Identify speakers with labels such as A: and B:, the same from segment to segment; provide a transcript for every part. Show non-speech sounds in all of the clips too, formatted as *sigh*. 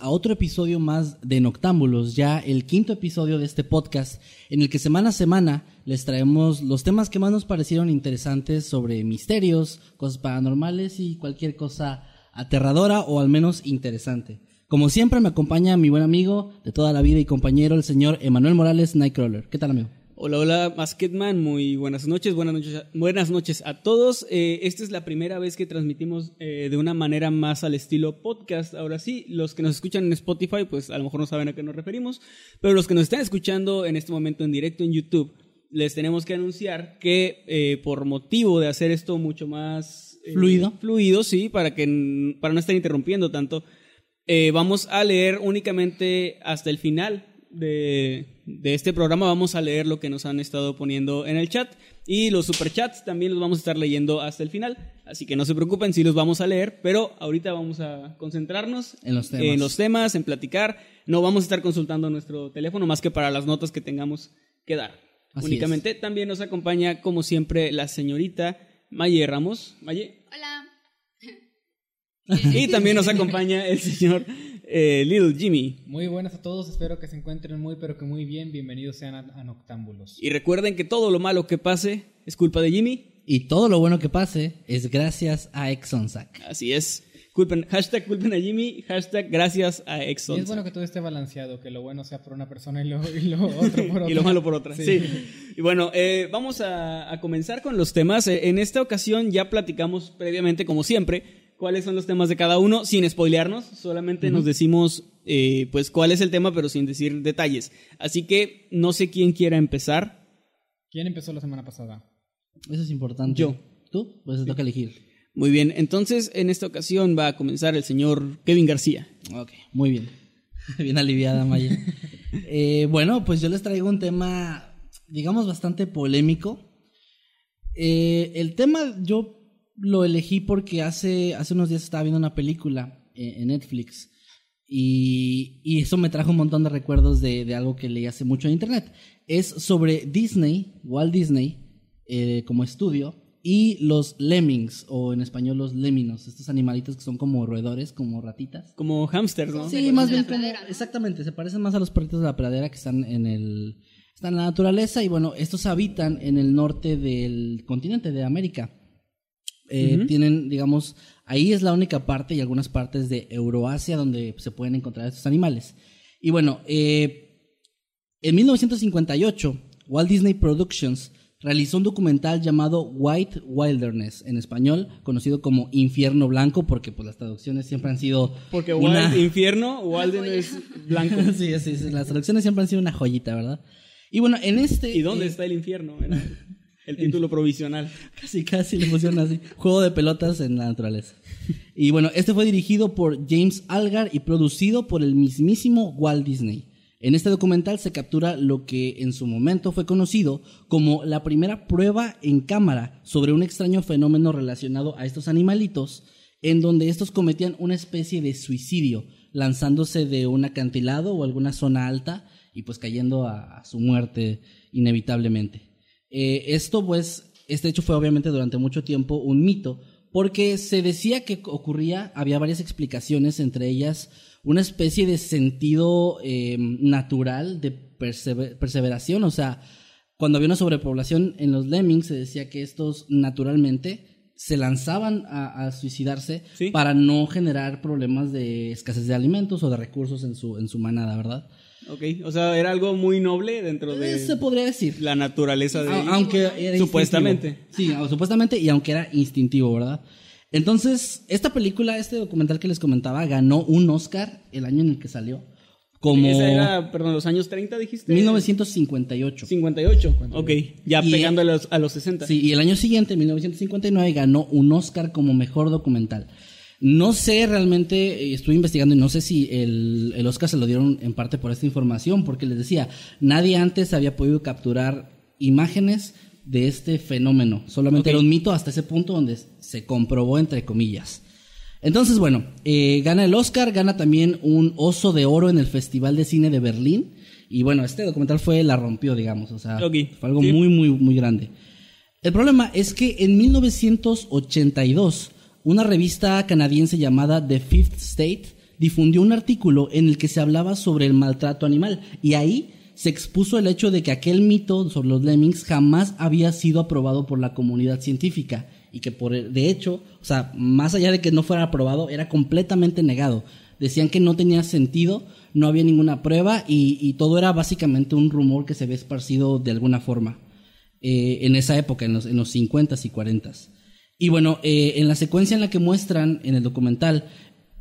A: a otro episodio más de Noctámbulos, ya el quinto episodio de este podcast, en el que semana a semana les traemos los temas que más nos parecieron interesantes sobre misterios, cosas paranormales y cualquier cosa aterradora o al menos interesante. Como siempre me acompaña mi buen amigo de toda la vida y compañero, el señor Emanuel Morales Nightcrawler. ¿Qué tal, amigo?
B: Hola, hola, Basketman, muy buenas noches, buenas noches, buenas noches a todos. Eh, esta es la primera vez que transmitimos eh, de una manera más al estilo podcast. Ahora sí, los que nos escuchan en Spotify, pues a lo mejor no saben a qué nos referimos, pero los que nos están escuchando en este momento en directo en YouTube, les tenemos que anunciar que eh, por motivo de hacer esto mucho más
A: Fluido.
B: fluido, sí, para que para no estar interrumpiendo tanto, vamos a leer únicamente hasta el final de, de este programa. Vamos a leer lo que nos han estado poniendo en el chat y los superchats también los vamos a estar leyendo hasta el final. Así que no se preocupen si los vamos a leer, pero ahorita vamos a concentrarnos
A: En los temas.
B: en los temas, en platicar. No vamos a estar consultando nuestro teléfono más que para las notas que tengamos que dar.
A: Así
B: Únicamente también nos acompaña, como siempre, la señorita Maye Ramos. Maye.
C: Hola.
B: Y también nos acompaña el señor eh, Little Jimmy.
D: Muy buenas a todos, espero que se encuentren muy pero que muy bien. Bienvenidos sean a, a Noctámbulos.
B: Y recuerden que todo lo malo que pase es culpa de Jimmy.
A: Y todo lo bueno que pase es gracias a Exonsac.
B: Así es. Culpen, hashtag culpen a Jimmy, hashtag gracias a
D: Y
B: Exxon.
D: es bueno que todo esté balanceado, que lo bueno sea por una persona y lo, y lo otro por *laughs* otra.
B: y lo malo por otra. Sí.
D: Sí.
B: Y bueno, eh, vamos a, a comenzar con los temas. Eh, en esta ocasión ya platicamos previamente, como siempre, cuáles son los temas de cada uno, sin spoilearnos. Solamente nos decimos, eh, pues, cuál es el tema, pero sin decir detalles. Así que no sé quién quiera empezar.
D: ¿Quién empezó la semana pasada?
A: Eso es importante.
B: Yo.
A: ¿Tú? Pues te toca elegir.
B: Muy bien, entonces en esta ocasión va a comenzar el señor Kevin García.
A: Ok, muy bien. *laughs* bien aliviada, Maya. *laughs* Eh, bueno, pues yo les traigo un tema, digamos, bastante polémico. Eh, el tema yo lo elegí porque hace, hace unos días estaba viendo una película eh, en Netflix y, y eso me trajo un montón de recuerdos de, de algo que leí hace mucho en internet. Es sobre Disney, Walt Disney, eh, como estudio, y los lemmings, o en español los léminos, estos animalitos que son como roedores, como ratitas.
B: Como hámster, ¿no?
A: Sí, más
C: de
A: bien
C: la
A: como,
C: pradera, ¿no?
A: exactamente, se parecen más a los perritos de la pradera que están en el están en la naturaleza y bueno, estos habitan en el norte del continente de América. Eh,
B: Ujú.
A: Tienen, digamos, ahí es la única parte y algunas partes de Euroasia donde se pueden encontrar estos animales. Y bueno, eh, en 1958, Walt Disney Productions realizó un documental llamado White Wilderness, en español, conocido como Infierno Blanco, porque pues las traducciones siempre han sido
B: Porque
A: una-
B: Wild, *laughs* infierno, es blanco. *laughs*
A: sí, sí, sí, las traducciones siempre han sido una joyita, ¿verdad? Y bueno, en este...
B: ¿Y dónde
A: eh,
B: está el infierno? El título provisional. *laughs*
A: Casi, casi le pusieron así. Juego de pelotas en la naturaleza. Y bueno, este fue dirigido por James Algar y producido por el mismísimo Walt Disney. En este documental se captura lo que en su momento fue conocido como la primera prueba en cámara sobre un extraño fenómeno relacionado a estos animalitos, en donde estos cometían una especie de suicidio, lanzándose de un acantilado o alguna zona alta y pues cayendo a, a su muerte inevitablemente. Eh, esto, pues, este hecho fue obviamente durante mucho tiempo un mito, porque se decía que ocurría, había varias explicaciones, entre ellas una especie de sentido eh, natural de persever- perseveración, o sea, cuando había una sobrepoblación en los lemmings se decía que estos naturalmente se lanzaban a, a suicidarse
B: Sí.
A: para no generar problemas de escasez de alimentos o de recursos en su, en su manada, ¿verdad?
B: Ok, o sea, era algo muy noble dentro
A: Eh,
B: de
A: se podría decir.
B: la naturaleza de
A: A- aunque era
B: Supuestamente.
A: instintivo. Sí, supuestamente y aunque era instintivo, ¿verdad? Entonces, esta película, este documental que les comentaba, ganó un Oscar el año en el que salió. Como
B: Esa era, perdón, los años 30 dijiste.
A: 1958.
B: 58. Ok, ya
A: Y-
B: pegando a los, a los 60.
A: Sí, y el año siguiente, 1959, ganó un Oscar como mejor documental. No sé realmente, eh, estuve investigando y no sé si el, el Oscar se lo dieron en parte por esta información, porque les decía, nadie antes había podido capturar imágenes de este fenómeno. Solamente era un mito hasta ese punto donde se comprobó, entre comillas. Entonces, bueno, eh, gana el Oscar, gana también un oso de oro en el Festival de Cine de Berlín. Y bueno, este documental fue, la rompió, digamos, o sea, fue algo
B: sí.
A: muy, muy, muy grande. El problema es que en 1982, una revista canadiense llamada The Fifth State difundió un artículo en el que se hablaba sobre el maltrato animal y ahí se expuso el hecho de que aquel mito sobre los lemmings jamás había sido aprobado por la comunidad científica y que por de hecho, o sea, más allá de que no fuera aprobado, era completamente negado. Decían que no tenía sentido, no había ninguna prueba y, todo era básicamente un rumor que se había esparcido de alguna forma eh, en esa época, en los, en los 50s y 40s. Y bueno, eh, en la secuencia en la que muestran en el documental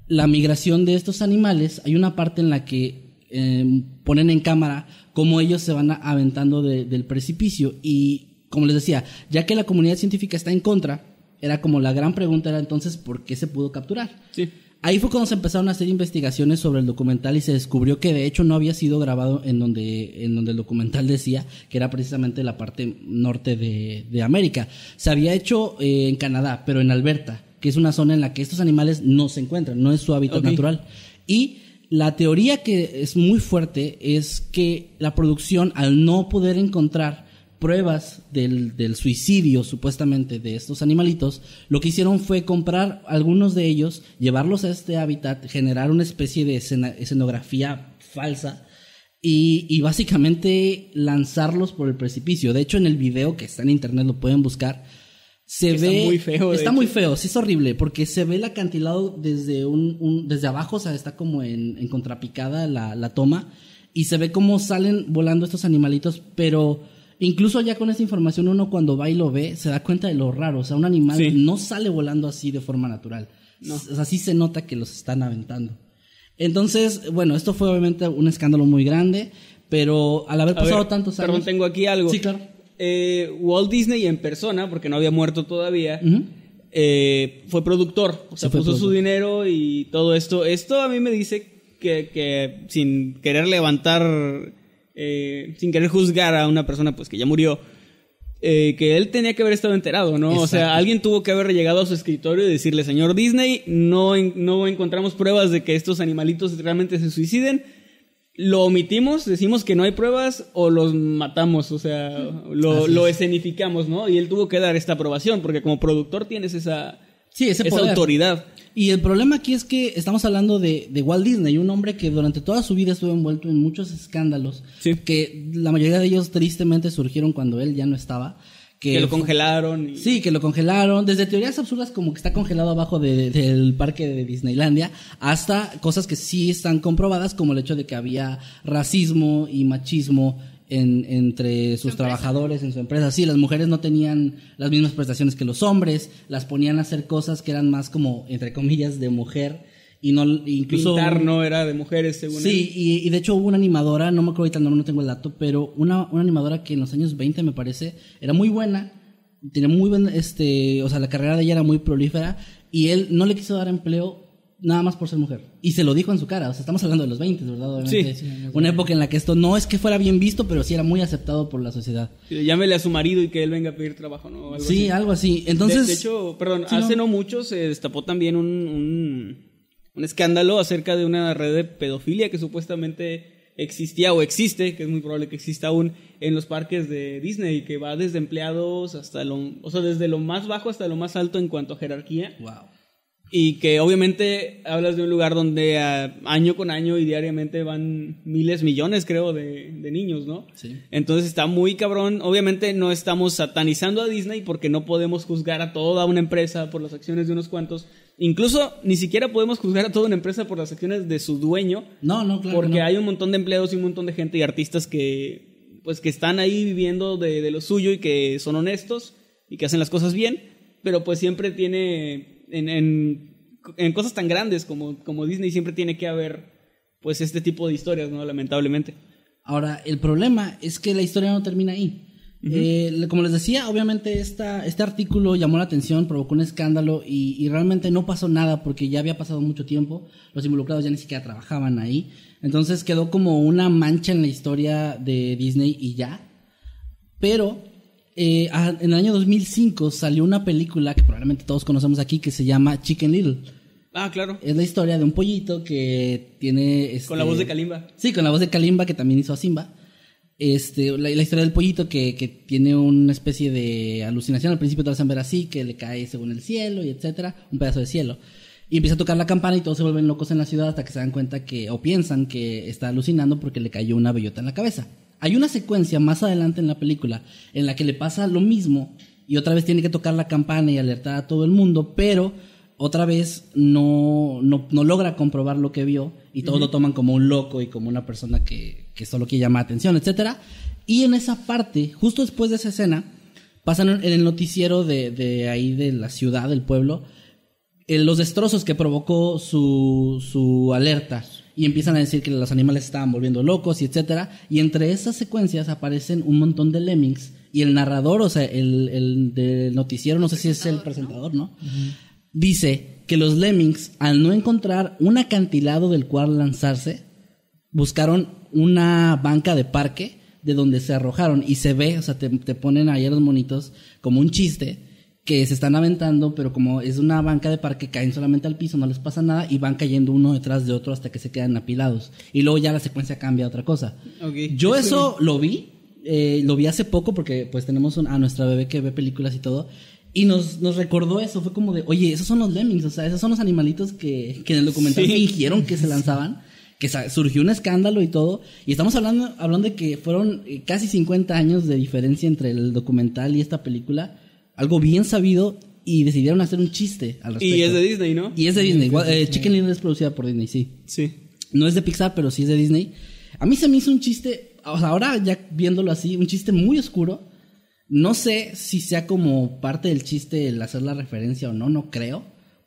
A: la migración de estos animales, hay una parte en la que eh, ponen en cámara cómo ellos se van aventando de- del precipicio y, como les decía, ya que la comunidad científica está en contra, era como la gran pregunta era entonces por qué se pudo capturar.
B: Sí.
A: Ahí fue cuando se empezaron a hacer investigaciones sobre el documental y se descubrió que de hecho no había sido grabado en donde, en donde el documental decía que era precisamente la parte norte de, de América. Se había hecho eh, en Canadá, pero en Alberta, que es una zona en la que estos animales no se encuentran, no es su hábitat natural. Y la teoría que es muy fuerte es que la producción, al no poder encontrar pruebas del, del suicidio supuestamente de estos animalitos, lo que hicieron fue comprar algunos de ellos, llevarlos a este hábitat, generar una especie de escena- escenografía falsa y, y básicamente lanzarlos por el precipicio. De hecho, en el video que está en internet lo pueden buscar. Se
B: Está
A: ve
B: muy feo,
A: Está
B: hecho.
A: muy feo, sí es horrible, porque se ve el acantilado desde un, un- desde abajo, o sea, está como en, en contrapicada la, la toma, y se ve cómo salen volando estos animalitos, pero incluso ya con esta información uno cuando va y lo ve, se da cuenta de lo raro, o sea, un animal
B: Sí.
A: no sale volando así de forma natural.
B: No.
A: O sea, sí se nota que los están aventando. Entonces, bueno, esto fue obviamente un escándalo muy grande, pero al haber
B: A
A: pasado
B: ver,
A: tantos años...
B: Perdón, tengo aquí algo.
A: Sí, claro.
B: Eh, Walt Disney en persona, porque no había muerto todavía, eh, fue productor. O sea,
A: Sí,
B: puso su dinero y todo esto. Esto a mí me dice que, que sin querer levantar, eh, sin querer juzgar a una persona pues que ya murió, eh, que él tenía que haber estado enterado, ¿no? O sea, alguien tuvo que haber llegado a su escritorio y decirle, señor Disney, no, no encontramos pruebas de que estos animalitos realmente se suiciden. Lo omitimos, decimos que no hay pruebas o los matamos, o sea, lo, lo
A: es.
B: escenificamos, ¿no? Y él tuvo que dar esta aprobación porque como productor tienes esa,
A: Sí, ese
B: esa
A: poder.
B: autoridad.
A: Y el problema aquí es que estamos hablando de, de Walt Disney, un hombre que durante toda su vida estuvo envuelto en muchos escándalos,
B: Sí.
A: que la mayoría de ellos tristemente surgieron cuando él ya no estaba. Que,
B: Que lo congelaron. y-
A: Sí, que lo congelaron, desde teorías absurdas como que está congelado abajo de- del parque de Disneylandia, hasta cosas que sí están comprobadas, como el hecho de que había racismo y machismo en- entre sus trabajadores en su empresa. Sí, las mujeres no tenían las mismas prestaciones que los hombres, las ponían a hacer cosas que eran más como, entre comillas, de mujer, y no, incluso...
B: Pintar no era de mujeres, según
A: Sí, y, y de hecho hubo una animadora, no me acuerdo ahorita el nombre, no tengo el dato, pero una, una animadora que en los años 20 me parece, era muy buena, tenía muy buen, este, o sea, la carrera de ella era muy prolífera, y él no le quiso dar empleo nada más por ser mujer. Y se lo dijo en su cara, o sea, estamos hablando de los 20, ¿verdad? Obviamente,
B: Sí.
A: una época en la que esto no es que fuera bien visto, pero sí era muy aceptado por la sociedad.
B: Llámele a su marido y que él venga a pedir trabajo, ¿no? Algo
A: sí,
B: así.
A: algo así. Entonces...
B: de, de hecho, perdón,
A: Sí,
B: hace
A: no.
B: no. mucho se destapó también un, un, un escándalo acerca de una red de pedofilia que supuestamente existía o existe, que es muy probable que exista aún en los parques de Disney, que va desde empleados hasta lo, o sea, desde lo más bajo hasta lo más alto en cuanto a jerarquía.
A: Wow.
B: Y que obviamente hablas de un lugar donde a- año con año y diariamente van miles, millones, creo, de, de niños, ¿no?
A: Sí.
B: Entonces está muy cabrón. Obviamente no estamos satanizando a Disney porque no podemos juzgar a toda una empresa por las acciones de unos cuantos. Incluso ni siquiera podemos juzgar a toda una empresa por las acciones de su dueño.
A: No, no, claro.
B: Porque
A: no.
B: hay un montón de empleados y un montón de gente y artistas que pues que están ahí viviendo de, de lo suyo y que son honestos y que hacen las cosas bien, pero pues siempre tiene en, en, en cosas tan grandes como, como Disney siempre tiene que haber pues este tipo de historias, ¿no? Lamentablemente.
A: Ahora, el problema es que la historia no termina ahí. Eh, como les decía, obviamente esta, este artículo llamó la atención, provocó un escándalo y, y realmente no pasó nada porque ya había pasado mucho tiempo, los involucrados ya ni siquiera trabajaban ahí, entonces quedó como una mancha en la historia de Disney y ya. Pero eh, a- en el año 2005 salió una película que probablemente todos conocemos aquí que se llama Chicken Little.
B: Ah, claro.
A: Es la historia de un pollito que tiene...
B: Con la
A: este,
B: voz de Kalimba.
A: Sí, con la voz de Kalimba, que también hizo a Simba. Este, la, la historia del pollito que, que tiene una especie de alucinación. Al principio te lo hacen ver así, que le cae según el cielo y etcétera, un pedazo de cielo. Y empieza a tocar la campana y todos se vuelven locos en la ciudad hasta que se dan cuenta que, o piensan que está alucinando porque le cayó una bellota en la cabeza. Hay una secuencia más adelante en la película en la que le pasa lo mismo y otra vez tiene que tocar la campana y alertar a todo el mundo, pero otra vez no, no, no logra comprobar lo que vio y todos lo toman como un loco y como una persona que, que solo quiere llamar atención, etcétera. Y en esa parte, justo después de esa escena, pasan en el noticiero de, de ahí de la ciudad, del pueblo, eh, los destrozos que provocó su, su alerta. Y empiezan a decir que los animales estaban volviendo locos y etcétera. Y entre esas secuencias aparecen un montón de lemmings. Y el narrador, o sea, el, el del noticiero, no sé si es el presentador, ¿no? Dice que los lemmings, al no encontrar un acantilado del cual lanzarse, buscaron una banca de parque de donde se arrojaron y se ve, o sea, te, te ponen ahí a los monitos como un chiste que se están aventando, pero como es una banca de parque, caen solamente al piso, no les pasa nada y van cayendo uno detrás de otro hasta que se quedan apilados. Y luego ya la secuencia cambia a otra cosa. Yo eso lo vi, eh, lo vi hace poco porque pues tenemos un- a nuestra bebé que ve películas y todo. Y nos, nos recordó eso, fue como de, oye, esos son los lemmings, o sea, esos son los animalitos que, que en el documental
B: Sí.
A: fingieron que se lanzaban, que surgió un escándalo y todo. Y estamos hablando, hablando de que fueron eh, casi 50 años de diferencia entre el documental y esta película, algo bien sabido, y decidieron hacer un chiste al respecto.
B: Y es de Disney, ¿no?
A: Y es de Disney. Igual, eh, Chicken Little es producida por Disney, sí.
B: Sí.
A: No es de Pixar, pero sí es de Disney. A mí se me hizo un chiste, o sea, ahora ya viéndolo así, un chiste muy oscuro. No sé si sea como parte del chiste el hacer la referencia o no, no creo.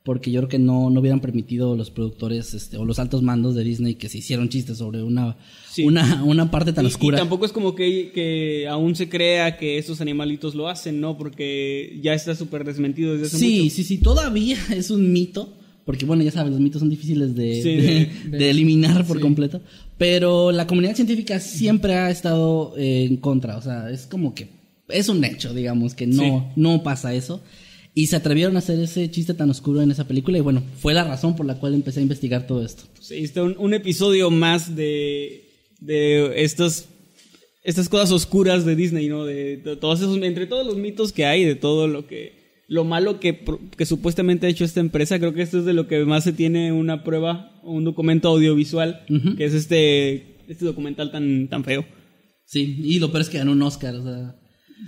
A: Porque yo creo que no, no hubieran permitido los productores este, o los altos mandos de Disney que se hicieron chistes sobre una,
B: Sí.
A: una, una parte tan
B: Y-
A: oscura.
B: Y tampoco es como que, que aún se crea que estos animalitos lo hacen, ¿no? Porque ya está súper desmentido desde hace
A: Sí,
B: mucho.
A: sí, sí, todavía *laughs* es un mito, porque bueno, ya sabes, los mitos son difíciles de,
B: Sí,
A: de,
B: de- *laughs*
A: de eliminar por
D: sí.
A: completo, pero la comunidad científica siempre ha estado eh, en contra, o sea, es como que es un hecho, digamos, que no,
B: Sí.
A: no pasa eso. Y se atrevieron a hacer ese chiste tan oscuro en esa película y bueno, fue la razón por la cual empecé a investigar todo esto.
B: Sí, está un, un episodio más de, de estas, estas cosas oscuras de Disney, ¿no? De, de todos esos, entre todos los mitos que hay, de todo lo que, lo malo que, supuestamente ha hecho esta empresa, creo que esto es de lo que más se tiene una prueba, un documento audiovisual, que es este, este documental tan, tan feo.
A: Sí, y lo peor es que ganó un Oscar, o sea,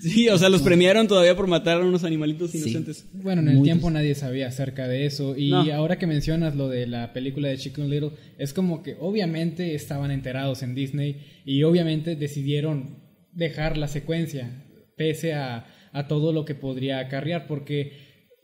B: Sí, o sea, los premiaron todavía por matar a unos animalitos
A: Sí.
B: inocentes.
D: Bueno, en el
A: Muy
D: tiempo
A: triste.
D: nadie sabía acerca de eso. Y
B: No.
D: ahora que mencionas lo de la película de Chicken Little, es como que obviamente estaban enterados en Disney y obviamente decidieron dejar la secuencia, pese a, a todo lo que podría acarrear. Porque,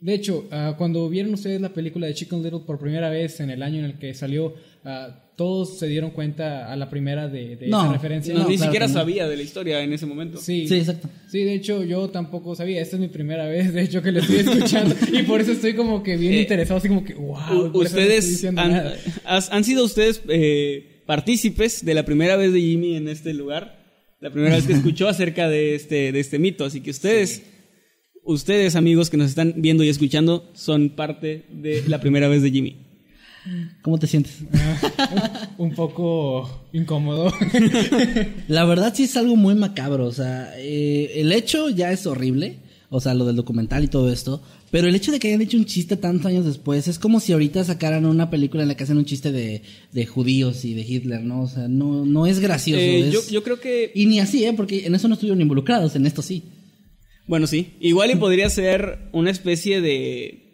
D: de hecho, ah, cuando vieron ustedes la película de Chicken Little por primera vez en el año en el que salió, ah, todos se dieron cuenta a la primera de, de
A: No,
D: esa referencia.
B: No,
A: No,
B: ni
A: claro
B: siquiera sabía de la historia en ese momento.
D: Sí.
A: sí, exacto.
D: Sí, de hecho yo tampoco sabía, esta es mi primera vez, de hecho que lo estoy escuchando *laughs* y por eso estoy como que bien
B: Eh,
D: interesado, así como que, wow, no
B: ustedes
D: diciendo
B: han,
D: nada.
B: has- han sido ustedes eh, partícipes de la primera vez de Jimmy en este lugar, la primera vez que *laughs* escuchó acerca de este, de este mito, así que ustedes, ustedes amigos que nos están viendo y escuchando, son parte de la primera vez de Jimmy.
A: ¿Cómo te sientes? *laughs*
D: Un poco incómodo. *laughs*
A: La verdad sí es algo muy macabro, o sea, eh, el hecho ya es horrible, o sea, lo del documental y todo esto, Pero el hecho de que hayan hecho un chiste tantos años después es como si ahorita sacaran una película en la que hacen un chiste de, de judíos y de Hitler, ¿no? O sea, no, no es gracioso.
B: Eh,
A: es-
B: yo, yo creo que
A: Y ni así, ¿eh? Porque en eso no estuvieron involucrados, en esto sí.
B: Bueno, sí. Igual y podría ser una especie de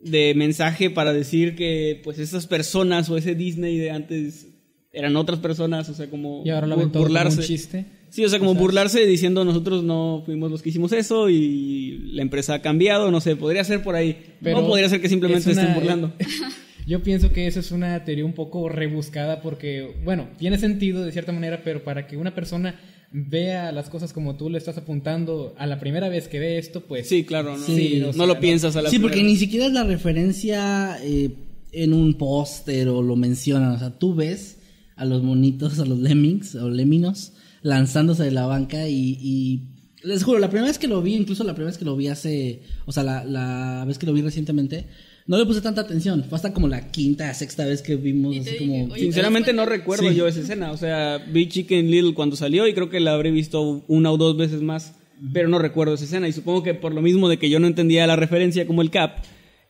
B: de mensaje para decir que pues esas personas o ese Disney de antes eran otras personas, o sea, como
D: Y ahora lo
B: bur-
D: ven todo como un
B: burlarse.
D: chiste.
B: Sí, o sea, como burlarse diciendo nosotros no fuimos los que hicimos eso y la empresa ha cambiado, no sé, podría ser por ahí.
D: Pero
B: o podría ser que simplemente
D: es una-
B: estén burlando. *laughs*
D: Yo pienso que eso es una teoría un poco rebuscada porque, bueno, tiene sentido de cierta manera, pero para que una persona vea las cosas como tú le estás apuntando a la primera vez que ve esto, pues...
B: Sí, claro, no,
A: Sí,
B: no
D: o sea,
B: lo
D: no-
B: piensas a la
A: Sí, porque ni siquiera es la referencia eh, en un póster o lo mencionan. O sea, tú ves a los monitos, a los lemmings o leminos lanzándose de la banca y, y les juro, la primera vez que lo vi, incluso la primera vez que lo vi hace, o sea, la, la vez que lo vi recientemente, no le puse tanta atención. Fue hasta como la quinta, sexta vez que vimos así
C: dije,
A: como...
B: Sinceramente
C: ¿te das
B: no recuerdo
A: Sí.
B: yo esa escena. O sea, vi Chicken Little cuando salió y creo que la habré visto una o dos veces más, pero no recuerdo esa escena. Y supongo que por lo mismo de que yo no entendía la referencia como el Cap,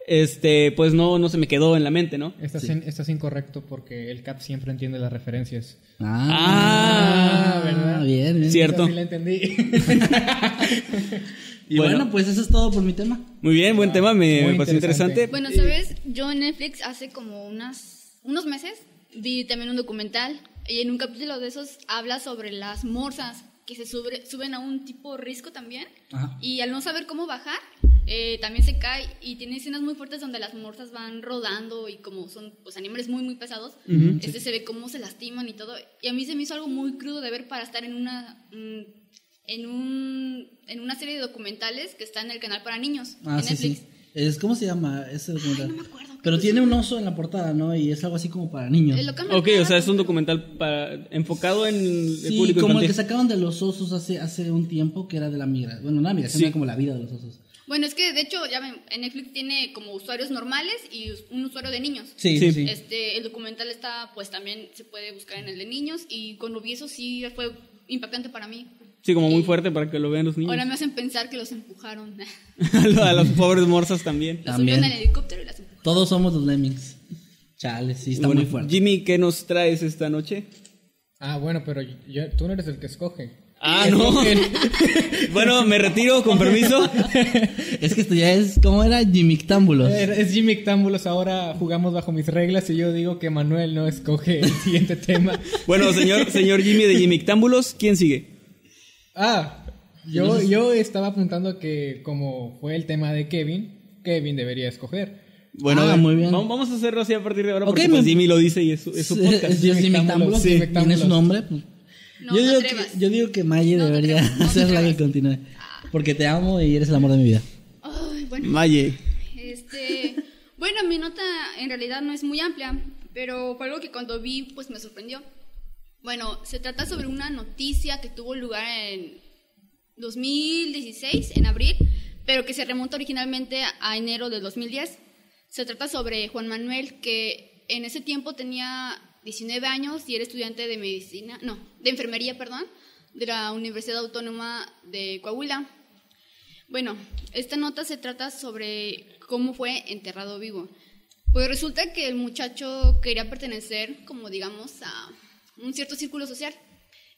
B: este, pues no, no se me quedó en la mente, ¿no?
D: Estás, in- estás incorrecto porque el Cap siempre entiende las referencias.
B: Ah,
D: ¿verdad?
A: bien, bien.
B: Cierto.
D: Sí la entendí. *laughs* *laughs*
A: Y
B: Bueno.
A: bueno, pues eso es todo por mi tema.
B: Muy bien, buen tema, me, me pareció
D: interesante.
B: interesante.
C: Bueno, ¿sabes? Yo en Netflix hace como unas, unos meses vi también un documental y en un capítulo de esos habla sobre las morsas que se sube- suben a un tipo risco también
A: Ajá.
C: y al no saber cómo bajar eh, también se cae y tiene escenas muy fuertes donde las morsas van rodando y como son pues animales muy muy pesados este se ve cómo se lastiman y todo y a mí se me hizo algo muy crudo de ver para estar en una mm, en un en una serie de documentales que está en el canal para niños
A: Ah,
C: en
A: sí,
C: Netflix
A: sí. Es, ¿Cómo se llama ese documental?
C: no me acuerdo.
A: Pero tiene un oso en la portada, ¿no? Y es algo así como para niños.
B: Ok, o sea, es un documental para, enfocado en el
A: Sí,
B: público
A: como el que sacaban de los osos hace, hace un tiempo, que era de la migración. Bueno, una migración
B: Sí.
A: era como la vida de los osos.
C: Bueno, es que de hecho, ya ven, en Netflix tiene como usuarios normales y un usuario de niños.
A: Sí,
B: Sí.
A: sí, sí.
C: Este, el documental está, pues también se puede buscar en el de niños y cuando vi eso sí fue impactante para mí.
B: Sí, como muy fuerte para que lo vean los niños.
C: Ahora me hacen pensar que los empujaron. *laughs* *laughs*
B: a los pobres morsas también.
C: los
A: También.
C: subieron en helicóptero y las empujaron.
A: Todos somos los lemmings. Chale, sí, está
B: Bueno,
A: muy fuerte.
B: Jimmy, ¿qué nos traes esta noche?
D: ah, bueno, pero yo- tú no eres el que escoge.
B: Ah, no. *laughs* bueno, me retiro, con permiso.
A: Es que esto ya es, ¿cómo era? Jimictámbulos.
D: Es Jimmy Octámbulos, ahora jugamos bajo mis reglas y yo digo que Manuel no escoge el siguiente tema.
B: Bueno, señor, señor Jimmy de Jimmy Ictámbulos, ¿quién sigue?
D: Ah, yo, yo estaba apuntando que como fue el tema de Kevin, Kevin debería escoger.
B: Bueno,
A: Ah, muy bien.
B: Vamos, a hacerlo así a partir de ahora porque
A: me-
B: pues, Jimmy lo dice y es, su- es su podcast.
A: es
D: Sí,
A: tiene su nombre. pues.
C: No,
A: yo,
C: no
A: digo que, yo digo que Maye
C: No
A: debería
C: atrevas, no te
A: ser la que continúe. Porque te amo y eres el amor de mi vida.
C: Ay, bueno.
B: Maye.
C: Este, bueno, mi nota en realidad no es muy amplia, pero fue algo que cuando vi, pues me sorprendió. Bueno, se trata sobre una noticia que tuvo lugar en 2016, en abril, pero que se remonta originalmente a enero de 2010. Se trata sobre Juan Manuel, que en ese tiempo tenía 19 años y era estudiante de medicina, no, de enfermería, perdón, de la Universidad Autónoma de Coahuila. Bueno, esta nota se trata sobre cómo fue enterrado vivo. Pues resulta que el muchacho quería pertenecer, como digamos, a un cierto círculo social.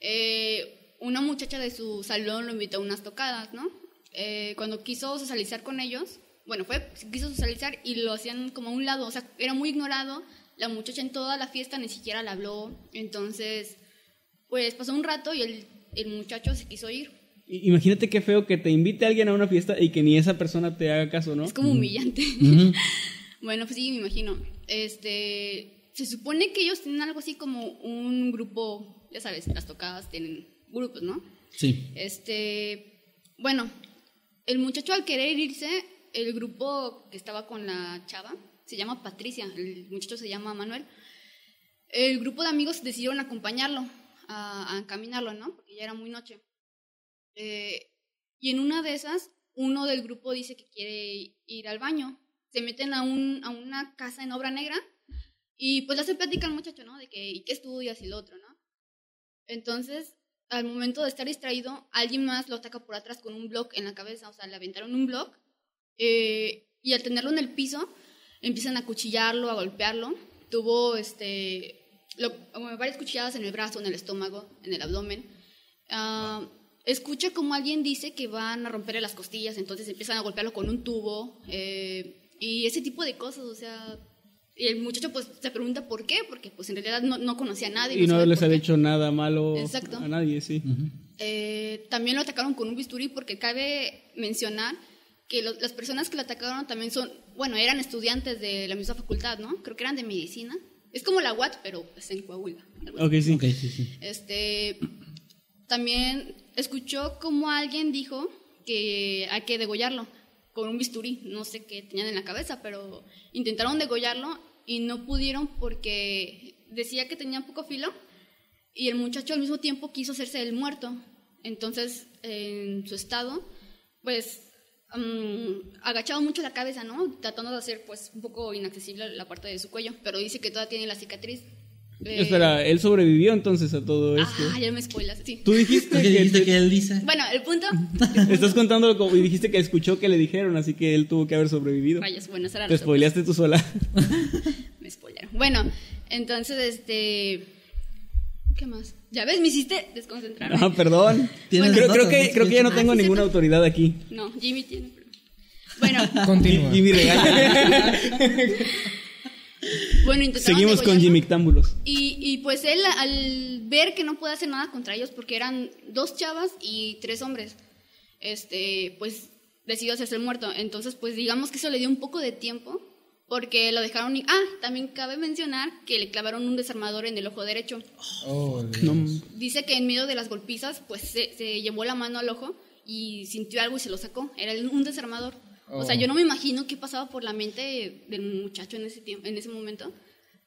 C: Eh, una muchacha de su salón lo invitó a unas tocadas, ¿no? Eh, cuando quiso socializar con ellos, bueno, fue, quiso socializar y lo hacían como a un lado, o sea, era muy ignorado. La muchacha en toda la fiesta ni siquiera le habló. Entonces, pues pasó un rato y el, el muchacho se quiso ir.
B: Imagínate qué feo que te invite alguien a una fiesta y que ni esa persona te haga caso, ¿no?
C: Es como humillante. *laughs* Bueno, pues sí, me imagino. Este, se supone que ellos tienen algo así como un grupo, ya sabes, las tocadas tienen grupos, ¿no?
A: Sí.
C: Este, bueno, el muchacho al querer irse, el grupo que estaba con la chava, se llama Patricia, el muchacho se llama Manuel. El grupo de amigos decidieron acompañarlo, a, a encaminarlo, ¿no? Porque ya era muy noche. Eh, y en una de esas, uno del grupo dice que quiere ir al baño. Se meten a, un, a una casa en obra negra y pues le hace plática al muchacho, ¿no? De que, ¿y qué estudias y lo otro, ¿no? Entonces, al momento de estar distraído, alguien más lo ataca por atrás con un block en la cabeza. O sea, le aventaron un block Eh, y al tenerlo en el piso, empiezan a cuchillarlo, a golpearlo. Tuvo este, lo- varias cuchilladas en el brazo, en el estómago, en el abdomen. Ah, escucha como alguien dice que van a romperle las costillas, entonces empiezan a golpearlo con un tubo eh, y ese tipo de cosas, o sea... Y el muchacho pues se pregunta por qué, porque pues en realidad no, no conocía a nadie.
B: Y no les
C: qué.
B: hecho nada malo
C: Exacto.
B: a nadie, sí.
C: Eh, también lo atacaron con un bisturí porque cabe mencionar que lo- las personas que lo atacaron también son, bueno, eran estudiantes de la misma facultad, ¿no? Creo que eran de medicina. Es como la UAT, pero es en Coahuila.
B: Ok, sí.
A: Ok, sí, sí.
C: Este, también escuchó como alguien dijo que hay que degollarlo con un bisturí. No sé qué tenían en la cabeza, pero intentaron degollarlo y no pudieron porque decía que tenía poco filo y el muchacho al mismo tiempo quiso hacerse el muerto. Entonces, en su estado, pues mm, agachado mucho la cabeza, ¿no? Tratando de hacer pues un poco inaccesible la parte de su cuello, pero dice que todavía tiene la cicatriz. Eh,
B: Espera, él sobrevivió entonces a todo esto.
C: Ah, ya me spoilas, sí.
B: Tú dijiste
A: ¿Qué
B: que,
A: dijiste que él dice?
C: Bueno, el punto. *laughs*
B: estás contando como y dijiste que escuchó que le dijeron, así que él tuvo que haber sobrevivido.
C: Vaya, bueno, esa era
B: Te spoileaste tú sola. *laughs*
C: Me spoilearon. Bueno, entonces, este. ¿Qué más? Ya ves, me hiciste desconcentrarme.
B: Ah, perdón.
A: Tienes
B: creo, que,
A: ¿no?
B: creo que ya no
C: Ah,
B: tengo
C: sí,
B: ninguna
C: cierto.
B: autoridad aquí.
C: No, Jimmy tiene. Bueno,
D: Continúa. *laughs*
B: Jimmy regaña.
C: Bueno,
B: Seguimos con. Jimmy Támbulos.
C: Y, y pues él, al ver que no puede hacer nada contra ellos, porque eran dos chavas y tres hombres, este, pues decidió hacerse el muerto. Entonces, pues digamos que eso le dio un poco de tiempo, porque lo dejaron. y- Ah, también cabe mencionar que le clavaron un desarmador en el ojo derecho.
D: Oh,
C: Dice que en medio de las golpizas, pues se, se llevó la mano al ojo y sintió algo y se lo sacó. Era un desarmador. O sea, yo no me imagino qué pasaba por la mente del muchacho en ese tiempo, en ese momento.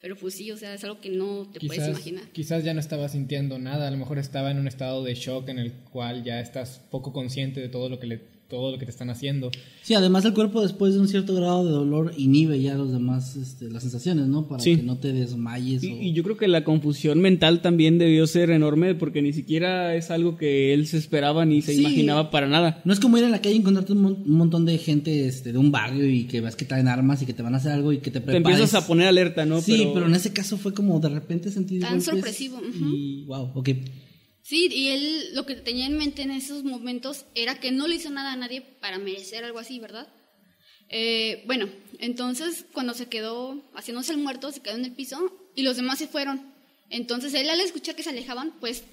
C: Pero pues sí, o sea, es algo que no te puedes imaginar.
D: quizás ya no estaba sintiendo nada, a lo mejor estaba en un estado de shock en el cual ya estás poco consciente de todo lo que le, todo lo que te están haciendo.
A: Sí, además el cuerpo después de un cierto grado de dolor inhibe ya los demás, este, las sensaciones, ¿no? Para
B: Sí.
A: que no te desmayes.
B: Y,
A: o-
B: y yo creo que la confusión mental también debió ser enorme porque ni siquiera es algo que él se esperaba ni se
A: Sí.
B: imaginaba para nada.
A: No es como ir a la calle y encontrarte un, mon- un montón de gente este, de un barrio y que ves que traen armas y que te van a hacer algo y que te
B: Te
A: prepares.
B: empiezas a poner alerta, ¿no?
A: Sí, pero... en ese caso fue como de repente sentir
C: Tan
A: golpes
C: sorpresivo, ujú.
A: Y wow, ok.
C: Sí, y él lo que tenía en mente en esos momentos era que no le hizo nada a nadie para merecer algo así, ¿verdad? Eh, bueno, entonces cuando se quedó haciéndose el muerto, se quedó en el piso y los demás se fueron. Entonces él al escuchar que se alejaban, pues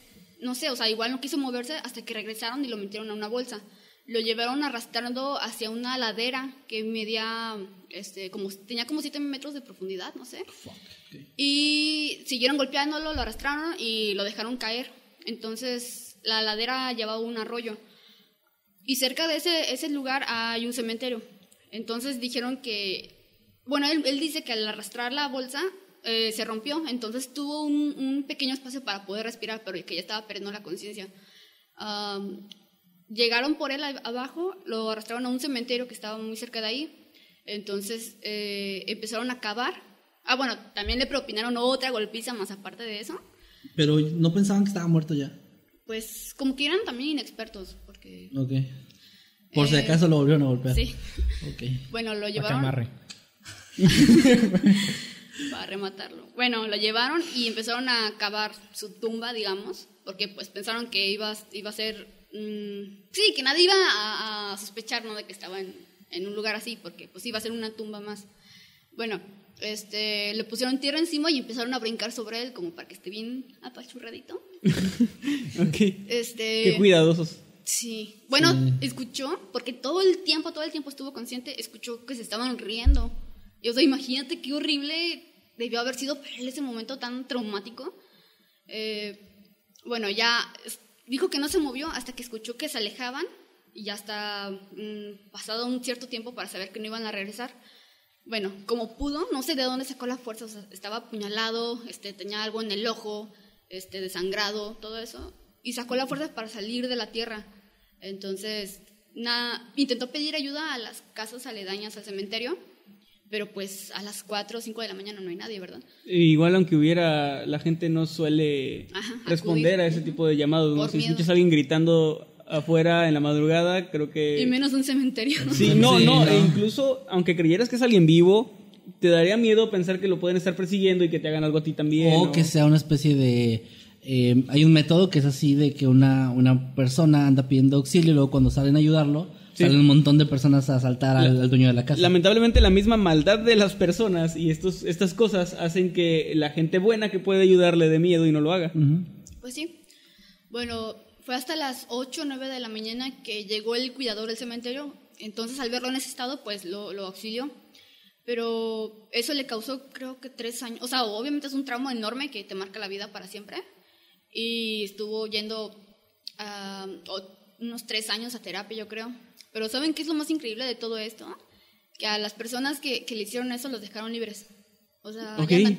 C: no sé, o sea, igual no quiso moverse hasta que regresaron y lo metieron a una bolsa. Lo llevaron arrastrando hacia una ladera que medía, este, como, tenía como 7 metros de profundidad, no sé. Y siguieron golpeándolo, lo arrastraron y lo dejaron caer. Entonces la ladera llevaba un arroyo. Y cerca de ese, ese lugar hay un cementerio. Entonces dijeron que, bueno, él, dice que al arrastrar la bolsa eh, se rompió, entonces tuvo un, pequeño espacio para poder respirar, pero que ya estaba perdiendo la conciencia. Llegaron por él abajo, lo arrastraron a un cementerio que estaba muy cerca de ahí. Entonces eh, empezaron a cavar. Ah, bueno, también le propinaron otra golpiza más aparte de eso.
A: Pero no pensaban que estaba muerto ya.
C: Pues como que eran también inexpertos, porque...
A: Ok. Por si
C: Eh,
A: acaso lo volvieron a golpear.
C: Sí.
A: Ok.
C: Bueno, lo
D: Para
C: llevaron
D: amarre. *laughs*
C: para rematarlo. Bueno, lo llevaron y empezaron a cavar su tumba, digamos, porque pues pensaron que iba, iba a ser... mm, sí, que nadie iba a, a sospechar, ¿no? De que estaba en, en un lugar así, porque pues iba a ser una tumba más. Bueno, este, le pusieron tierra encima y empezaron a brincar sobre él como para que esté bien apachurradito. *laughs*
B: Ok.
C: Este,
B: Qué cuidadosos.
C: Sí. Bueno, escuchó, porque todo el tiempo, todo el tiempo estuvo consciente, escuchó que se estaban riendo. Y, o sea, imagínate qué horrible debió haber sido para él ese momento tan traumático. Eh, bueno, ya dijo que no se movió hasta que escuchó que se alejaban y ya está mm, pasado un cierto tiempo para saber que no iban a regresar. Bueno, como pudo, no sé de dónde sacó la fuerza, o sea, estaba apuñalado, este, tenía algo en el ojo, este, desangrado, todo eso, y sacó la fuerza para salir de la tierra. Entonces, na- intentó pedir ayuda a las casas aledañas al cementerio, pero pues a las 4 o 5 de la mañana no hay nadie, ¿verdad?
B: Igual aunque hubiera, la gente no suele
C: Ajá,
B: responder
C: acudir.
B: a ese tipo de llamados. ¿no? Si escuchas a alguien gritando afuera en la madrugada, creo que...
C: Y menos un cementerio. *laughs*
B: Sí, no,
A: Sí,
B: no,
A: no.
B: e incluso aunque creyeras que es alguien vivo, te daría miedo pensar que lo pueden estar persiguiendo y que te hagan algo a ti también.
A: O
B: ¿no?
A: que sea una especie de... eh, hay un método que es así de que una, una persona anda pidiendo auxilio y luego cuando salen a ayudarlo,
B: Sí.
A: salen un montón de personas a asaltar al, al dueño de la casa.
B: Lamentablemente la misma maldad de las personas y estos, estas cosas hacen que la gente buena que puede ayudarle de miedo y no lo haga.
C: Pues sí. Bueno, fue hasta las 8 o 9 de la mañana que llegó el cuidador del cementerio. Entonces, al verlo en ese estado, pues lo, lo auxilió. Pero eso le causó, creo que tres años. O sea, obviamente es un trauma enorme que te marca la vida para siempre. Y estuvo yendo unos tres años a terapia, yo creo. Pero ¿saben qué es lo más increíble de todo esto? Que a las personas que, que le hicieron eso los dejaron libres. O sea,
B: Ok.
C: ya.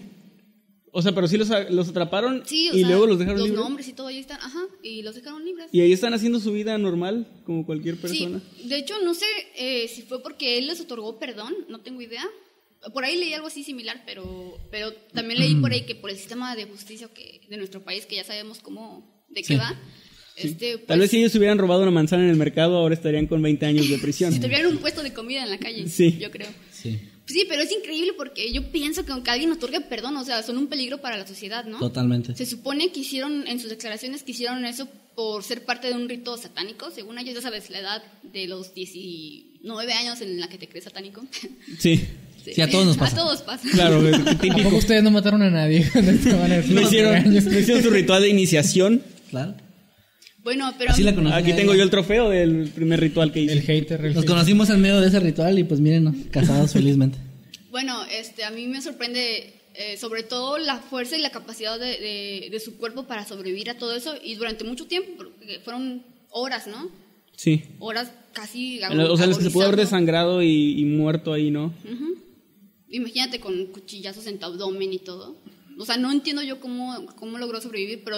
B: O sea, pero sí los, a- los atraparon
C: Sí, o
B: y
C: sea,
B: luego los dejaron
C: los
B: libres.
C: nombres y todo ahí están, ajá, y los dejaron libres.
B: Y ahí están haciendo su vida normal, como cualquier persona.
C: Sí, de hecho no sé eh, si fue porque él les otorgó perdón, no tengo idea. Por ahí leí algo así similar, pero, pero también leí por ahí que por el sistema de justicia que, de nuestro país, que ya sabemos cómo, de qué
A: Sí.
C: va, este,
B: Tal
C: pues,
B: vez si ellos hubieran robado una manzana en el mercado, ahora estarían con 20 años de prisión. *laughs*
C: si tuvieran un puesto de comida en la calle,
B: Sí.
C: yo creo.
A: Sí,
C: Sí, pero es increíble porque yo pienso que aunque alguien otorgue perdón, o sea, son un peligro para la sociedad, ¿no?
A: totalmente.
C: Se supone que hicieron, en sus declaraciones, que hicieron eso por ser parte de un rito satánico. Según ellos, ya sabes, la edad de los 19 años en la que te crees satánico.
B: Sí,
A: Sí, a todos nos pasa.
C: A todos pasa.
B: claro, es *laughs*
D: ¿A
B: típico.
D: ustedes no mataron a nadie *laughs*
B: No hicieron,
D: años?
B: hicieron su ritual de iniciación.
A: Claro.
C: Bueno, pero...
A: Así la conocí.
B: Aquí tengo yo el trofeo del primer ritual que hice.
D: El hater. el
A: Nos
D: hater.
A: conocimos en medio de ese ritual y pues mírenos, casados felizmente.
C: Bueno, este, a mí me sorprende eh, sobre todo la fuerza y la capacidad de, de- de su cuerpo para sobrevivir a todo eso y durante mucho tiempo, porque fueron horas, ¿no?
B: Sí.
C: Horas casi...
B: O sea, se pudo haber desangrado y, y muerto ahí, ¿no?
C: Ujú. Imagínate con cuchillazos en tu abdomen y todo. O sea, no entiendo yo cómo, cómo logró sobrevivir, pero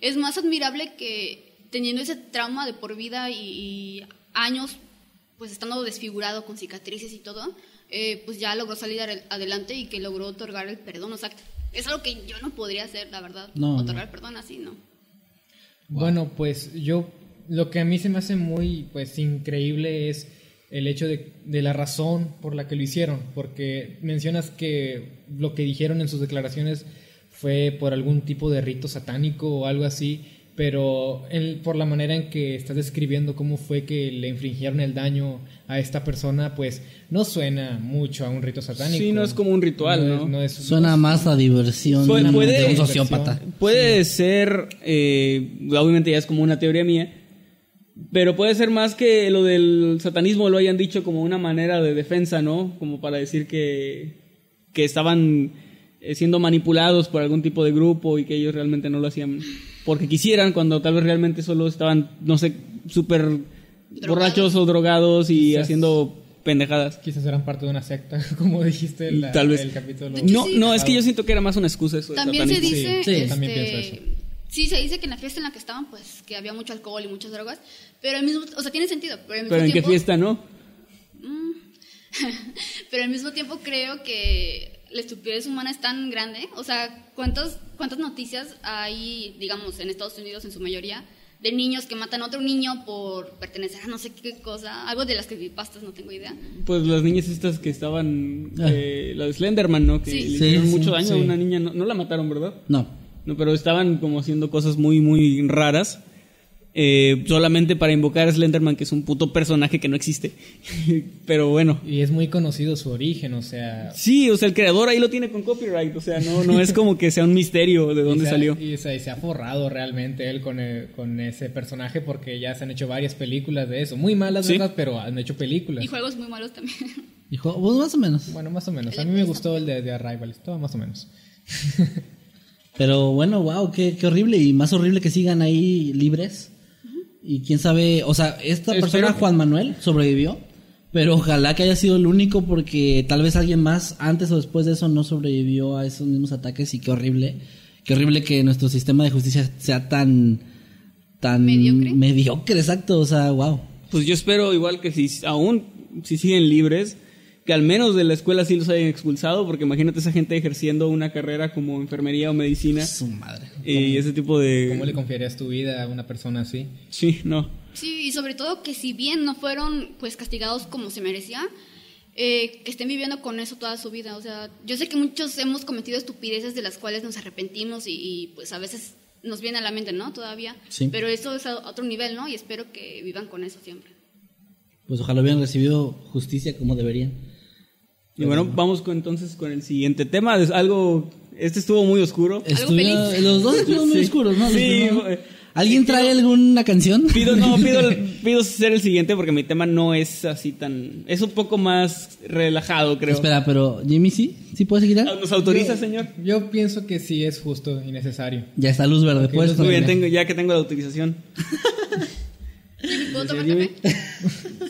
C: es más admirable que teniendo ese trauma de por vida y, y años, pues estando desfigurado con cicatrices y todo, eh, pues ya logró salir adel- adelante y que logró otorgar el perdón. O sea, es algo que yo no podría hacer, la verdad.
A: No,
C: otorgar el perdón así, ¿no?
D: Bueno, pues yo lo que a mí se me hace muy pues increíble es el hecho de, de la razón por la que lo hicieron, porque mencionas que lo que dijeron en sus declaraciones fue por algún tipo de rito satánico o algo así, pero el- por la manera en que estás describiendo cómo fue que le infringieron el daño a esta persona, pues no suena mucho a un rito satánico.
B: Sí, no es como un ritual, ¿no?
D: es- no es-
A: Suena más a diversión
B: Puede-
A: de un sociópata.
B: Puede ser, eh, obviamente ya es como una teoría mía, pero puede ser más que lo del satanismo lo hayan dicho como una manera de defensa, ¿no? Como para decir que, que estaban eh, siendo manipulados por algún tipo de grupo y que ellos realmente no lo hacían porque quisieran, cuando tal vez realmente solo estaban, no sé, súper borrachos o drogados y
D: Quizás.
B: haciendo pendejadas.
D: Quizás eran parte de una secta, *laughs* como dijiste en la-
B: Tal vez.
D: el capítulo.
B: No,
C: sí.
B: no, es que yo siento que era más una excusa eso.
C: También se dice,
D: Sí, sí,
C: este,
D: también pienso eso.
C: sí, se dice que en la fiesta en la que estaban, pues, que había mucho alcohol y muchas drogas, pero al mismo, o sea, tiene sentido, pero al mismo
B: Pero en qué
C: tiempo,
B: fiesta, ¿no? *laughs*
C: pero al mismo tiempo creo que la estupidez humana es tan grande, o sea, ¿cuántas, cuántas noticias hay, digamos, en Estados Unidos en su mayoría, de niños que matan a otro niño por pertenecer a no sé qué cosa, algo de las creepypastas, no tengo idea.
B: Pues las niñas estas que estaban,
A: Ah.
B: eh, la de Slenderman, ¿no? Que
C: Sí.
B: le hicieron
A: sí,
B: mucho daño a una niña, no, no la mataron, ¿verdad?
A: No.
B: No, pero estaban como haciendo cosas muy, muy raras. Eh, solamente para invocar a Slenderman, que es un puto personaje que no existe. *laughs* pero bueno.
D: Y es muy conocido su origen, o sea...
B: Sí, o sea, el creador ahí lo tiene con copyright. O sea, no, no es como que sea un misterio de *laughs*
D: y
B: dónde
D: se ha-
B: salió.
D: Y se, se ha forrado realmente él con, el- con ese personaje porque ya se han hecho varias películas de eso. Muy malas,
B: Sí.
D: ¿verdad? Pero han hecho películas.
C: Y juegos muy malos también. *laughs*
A: Dijo, pues más o menos.
D: Bueno, más o menos. A mí me gustó el de, de Arrival. Estaba más o menos.
A: Pero bueno, wow, qué, qué horrible. Y más horrible que sigan ahí libres. Y quién sabe, o sea, esta
B: Espero
A: persona,
B: que-
A: Juan Manuel, sobrevivió. Pero ojalá que haya sido el único porque tal vez alguien más antes o después de eso no sobrevivió a esos mismos ataques y qué horrible. Qué horrible que nuestro sistema de justicia sea tan... tan
C: ¿Mediocre?
A: mediocre, exacto. O sea, wow.
B: Pues yo espero igual que si aún si siguen libres, que al menos de la escuela sí los hayan expulsado, porque imagínate esa gente ejerciendo una carrera como enfermería o medicina
A: Su madre.
B: y ese tipo de...
D: ¿Cómo le confiarías tu vida a una persona así?
B: Sí, no.
C: Sí, y sobre todo que si bien no fueron pues castigados como se merecía, eh, que estén viviendo con eso toda su vida. O sea, yo sé que muchos hemos cometido estupideces de las cuales nos arrepentimos y, y, pues a veces nos viene a la mente, ¿no? Todavía.
A: Sí.
C: Pero eso es a otro nivel, ¿no? Y espero que vivan con eso siempre.
A: Pues ojalá hubieran recibido justicia como deberían.
B: Y bueno, vamos con, entonces con el siguiente tema. Es algo. Este estuvo muy oscuro.
A: Estuvo- los dos estuvieron muy
B: Sí.
A: oscuros, ¿no? Los
B: Sí, eh,
A: ¿Alguien trae alguna canción?
B: Pido, no, *laughs* pido, pido ser el siguiente porque mi tema no es así tan. Es un poco más relajado, creo.
A: Espera, pero Jimmy sí, sí puede seguir.
B: ¿Nos autoriza, señor?
D: Yo pienso que sí es justo y necesario.
A: Ya está luz verde, puedes
B: Muy bien, tengo, ya que tengo la autorización. *laughs*
C: ¿Puedo tomar café?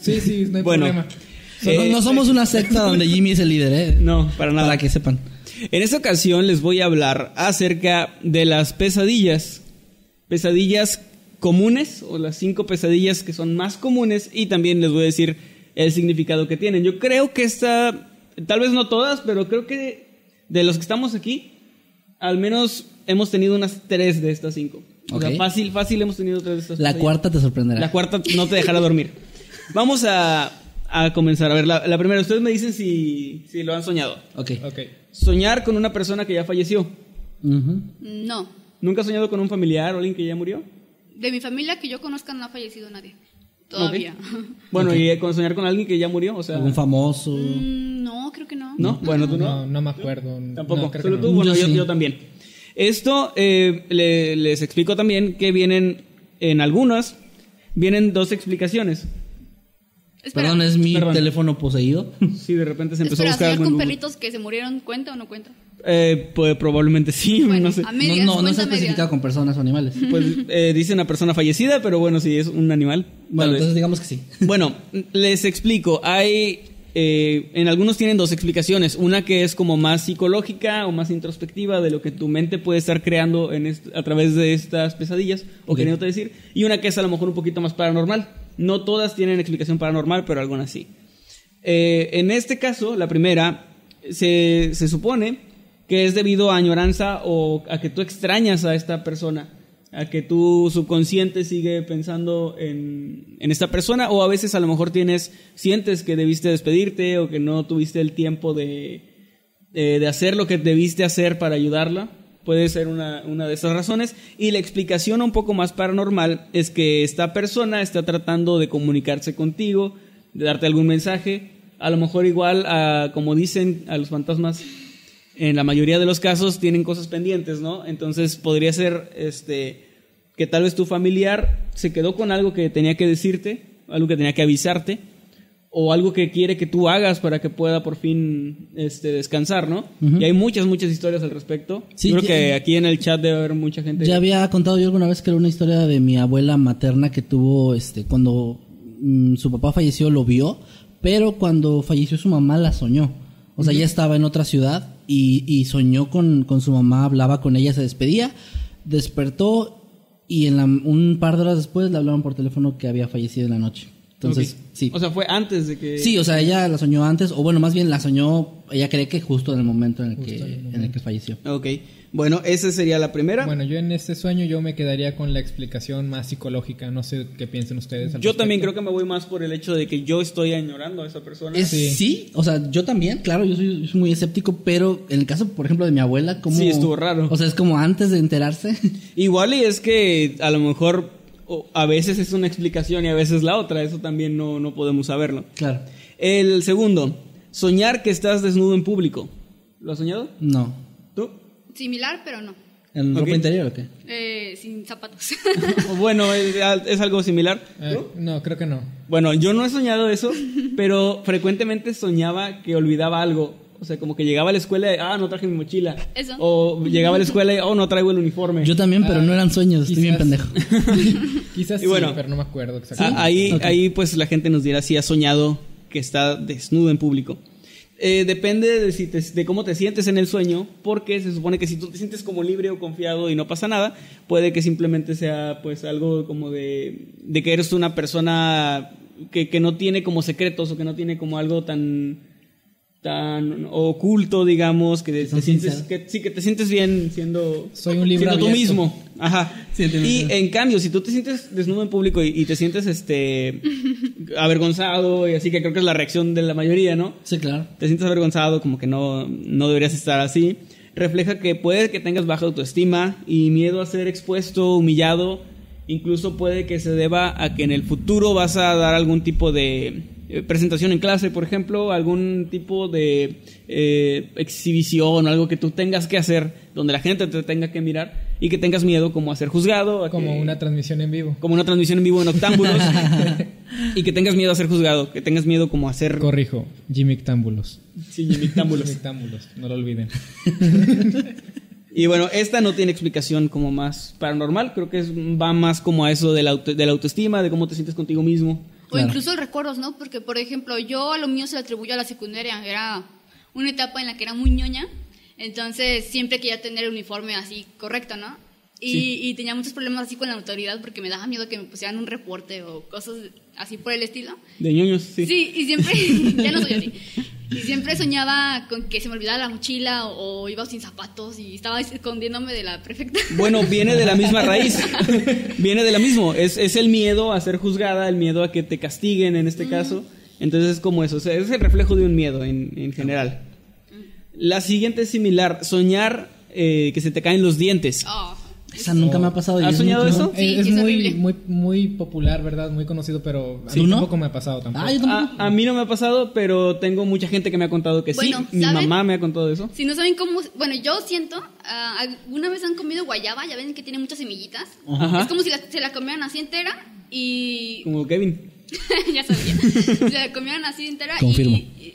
D: Sí, sí, no hay
B: Bueno.
D: problema.
B: Eh,
A: no somos una secta donde Jimmy es el líder, ¿eh? *laughs*
B: No, para nada.
A: Para que sepan.
B: En esta ocasión les voy a hablar acerca de las pesadillas. Pesadillas comunes o las cinco pesadillas que son más comunes y también les voy a decir el significado que tienen. Yo creo que esta, tal vez no todas, pero creo que de los que estamos aquí, al menos hemos tenido unas tres de estas cinco. O sea, fácil, fácil hemos tenido tres de estas
A: La
B: pesadillas.
A: cuarta te sorprenderá.
B: La cuarta no te dejará dormir. *laughs* Vamos a, a comenzar. A ver, la, la primera, ustedes me dicen si, si lo han soñado.
A: Ok.
D: Ok.
B: Soñar con una persona que ya falleció.
A: Ujú.
C: No.
B: ¿Nunca has soñado con un familiar o alguien que ya murió?
C: De mi familia que yo conozca no ha fallecido nadie. Todavía. *laughs*
B: Bueno, y eh, con soñar con alguien que ya murió, o sea,
A: ¿Algún famoso?
C: Mm, no, creo que no.
B: ¿no? Bueno, tú no.
D: No, no me acuerdo.
B: Tampoco.
D: No, creo
B: Solo
D: que
B: tú,
D: no.
B: bueno,
A: Yo
B: yo,
A: sí.
B: yo también. Esto eh, le- les explico también que vienen en algunas vienen dos explicaciones.
C: Espera,
A: Perdón, es mi
B: Perdón.
A: teléfono poseído.
B: Si de repente se empezó
C: espera,
B: a buscar
C: ¿soñar
B: algo en
C: con
B: Google.
C: perritos que se murieron cuenta o no cuenta?
B: Eh, pues probablemente sí, *laughs*
C: Bueno,
B: no sé.
C: a medias,
A: no, no está especificado con personas o animales. *laughs*
B: Pues eh, dice una persona fallecida, pero bueno, si es un animal. tal
A: Bueno,
B: vez.
A: entonces digamos que sí. *laughs*
B: Bueno, les explico. Hay, eh, en algunos tienen dos explicaciones. Una que es como más psicológica o más introspectiva de lo que tu mente puede estar creando en est- a través de estas pesadillas o
A: Ok.
B: queriéndote decir. Y una que es a lo mejor un poquito más paranormal. No todas tienen explicación paranormal, pero algunas sí. Eh, en este caso, la primera, se, se supone que es debido a añoranza o a que tú extrañas a esta persona, a que tu subconsciente sigue pensando en, en esta persona o a veces a lo mejor tienes, sientes que debiste despedirte o que no tuviste el tiempo de, de, de hacer lo que debiste hacer para ayudarla. Puede ser una, una de esas razones. Y la explicación un poco más paranormal es que esta persona está tratando de comunicarse contigo, de darte algún mensaje. A lo mejor igual, a, como dicen a los fantasmas, en la mayoría de los casos tienen cosas pendientes, ¿no? Entonces podría ser este, que tal vez tu familiar se quedó con algo que tenía que decirte, algo que tenía que avisarte, o algo que quiere que tú hagas para que pueda por fin este, descansar, ¿no? Y hay muchas, muchas historias al respecto.
A: Sí,
B: Yo creo
A: ya-
B: que aquí en el chat debe haber mucha gente.
A: Ya había contado yo alguna vez que era una historia de mi abuela materna que tuvo, este, cuando mm, su papá falleció lo vio, pero cuando falleció su mamá la soñó. O sea, ella estaba en otra ciudad y, y soñó con, con su mamá, hablaba con ella, se despedía, despertó y en la- un par de horas después le hablaron por teléfono que había fallecido en la noche. Entonces, sí.
B: O sea, fue antes de que...
A: Sí, o sea, ella la soñó antes, o bueno, más bien la soñó, ella cree que justo en el momento en el, que, en el que falleció.
B: Ok. Bueno, esa sería la primera.
D: Bueno, yo en este sueño yo me quedaría con la explicación más psicológica. No sé qué piensen ustedes. al
B: yo también creo que me voy más por el hecho de que yo estoy añorando a esa persona.
A: Es-
D: Sí.
A: sí. o sea, yo también, claro, yo soy, yo soy muy escéptico, pero en el caso, por ejemplo, de mi abuela, como...
B: Sí, estuvo raro.
A: O sea, es como antes de enterarse.
B: Igual y es que a lo mejor o a veces es una explicación y a veces la otra, eso también no, no podemos saberlo.
A: claro.
B: El segundo, soñar que estás desnudo en público. ¿Lo has soñado?
A: No.
B: ¿Tú?
C: Similar, pero no.
A: ¿En ropa interior o qué?
C: Eh, sin zapatos. *laughs*
B: Bueno, es, es algo similar.
D: Eh,
B: ¿Tú?
D: no, creo que no.
B: Bueno, yo no he soñado eso, pero frecuentemente soñaba que olvidaba algo. O sea, como que llegaba a la escuela y, ah, no traje mi mochila.
C: Eso.
B: O llegaba a la escuela y, oh, no traigo el uniforme.
A: Yo también, pero
D: Ah,
A: no eran sueños, estoy bien pendejo. *laughs*
D: Quizás
B: Y bueno.
D: sí, pero no me acuerdo
B: Ah,
D: exactamente.
B: ahí,
A: Ok.
B: ahí pues la gente nos dirá si ha soñado que está desnudo en público. Eh, depende de, si te- de cómo te sientes en el sueño, porque se supone que si tú te sientes como libre o confiado y no pasa nada, puede que simplemente sea pues algo como de, de que eres una persona que, que no tiene como secretos o que no tiene como algo tan tan oculto, digamos, que te sientes que sí que te sientes bien siendo
D: Soy un libro
B: siendo tú mismo. Ajá.
A: Sí,
B: y en cambio, si tú te sientes desnudo en público y, y te sientes este *laughs* avergonzado y así que creo que es la reacción de la mayoría, ¿no?
A: Sí, claro.
B: Te sientes avergonzado, como que no, no deberías estar así. Refleja que puede que tengas baja autoestima y miedo a ser expuesto, humillado. Incluso puede que se deba a que en el futuro vas a dar algún tipo de eh, presentación en clase, por ejemplo, algún tipo de eh, exhibición, algo que tú tengas que hacer, donde la gente te tenga que mirar y que tengas miedo como a ser juzgado. a
D: Como
B: que-
D: una transmisión en vivo.
B: como una transmisión en vivo en octámbulos *laughs* y que tengas miedo a ser juzgado, que tengas miedo como a ser
D: Corrijo, Jimictámbulos.
B: sí,
D: no lo olviden. *laughs*
B: Y bueno, esta no tiene explicación como más paranormal, creo que es- va más como a eso de la, auto- de la autoestima, de cómo te sientes contigo mismo.
C: O
A: Claro.
C: incluso recuerdos, ¿no? Porque, por ejemplo, yo a lo mío se lo atribuyo a la secundaria. Era una etapa en la que era muy ñoña. Entonces, siempre quería tener el uniforme así correcto, ¿no? Y,
B: Sí.
C: y tenía muchos problemas así con la autoridad porque me daba miedo que me pusieran un reporte o cosas así por el estilo.
B: De ñoños, sí.
C: Sí, y siempre, *laughs* ya no soy así. Y siempre soñaba con que se me olvidara la mochila o, o iba sin zapatos y estaba escondiéndome de la prefecta.
B: Bueno, viene de la misma raíz. *laughs* viene de la misma. Es, es el miedo a ser juzgada, el miedo a que te castiguen en este caso. Entonces es como eso. O sea, es el reflejo de un miedo en, en general. La siguiente es similar. Soñar eh, que se te caen los dientes.
C: Oh,
A: Esa nunca me ha pasado.
B: ¿Has soñado eso?
C: Sí,
D: es
C: es
D: muy, muy, muy popular, ¿verdad? Muy conocido, pero a
A: ¿Tú
D: mí
A: no?
D: tampoco me ha pasado tampoco.
A: Ah, yo tampoco.
B: A, a mí no me ha pasado, pero tengo mucha gente que me ha contado que
C: Bueno,
B: sí. Mi
C: ¿saben?
B: mamá me ha contado eso.
C: Si no saben cómo, bueno, yo siento, ah, alguna vez han comido guayaba, ya ven que tiene muchas semillitas.
B: Ajá.
C: Es como si la- se la comieran así entera y
B: Como Kevin. *laughs*
C: ya sabía, *laughs* se la comieran así entera y-
A: Confirmo.
C: y,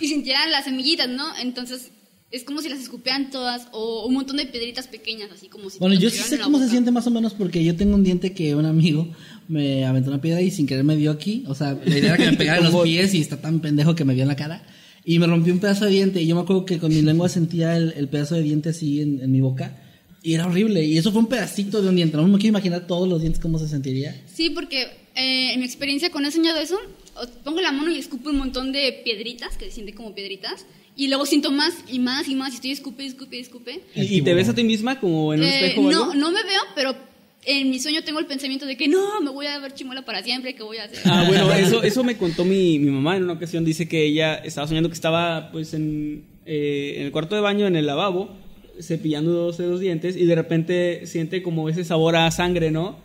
C: y sintieran las semillitas, ¿no? Entonces es como si las escupieran todas o un montón de piedritas pequeñas, así como si.
A: Bueno, yo sí sé cómo se siente más o menos porque yo tengo un diente que un amigo me aventó una piedra y sin querer me dio aquí. O sea, la idea era que me *laughs* pegara en los pies y está tan pendejo que me dio en la cara. Y me rompió un pedazo de diente y yo me acuerdo que con mi lengua sentía el, el pedazo de diente así en, en mi boca. Y era horrible. Y eso fue un pedacito de un diente. No me quiero imaginar todos los dientes cómo se sentiría.
C: Sí, porque eh, en mi experiencia con he soñado eso, pongo la mano y escupo un montón de piedritas, que se sienten como piedritas, y luego siento más y más y más, y estoy escupe, escupe, escupe.
B: ¿Y, y te ves a ti misma como en un
C: Eh,
B: espejo o
C: no,
B: algo?
C: no me veo, pero en mi sueño tengo el pensamiento de que no, me voy a ver chimuela para siempre, ¿qué voy a hacer?
B: Ah, bueno, *laughs* eso, eso me contó mi, mi mamá en una ocasión. Dice que ella estaba soñando que estaba pues en, eh, en el cuarto de baño, en el lavabo, cepillándose los dientes y de repente siente como ese sabor a sangre, ¿no?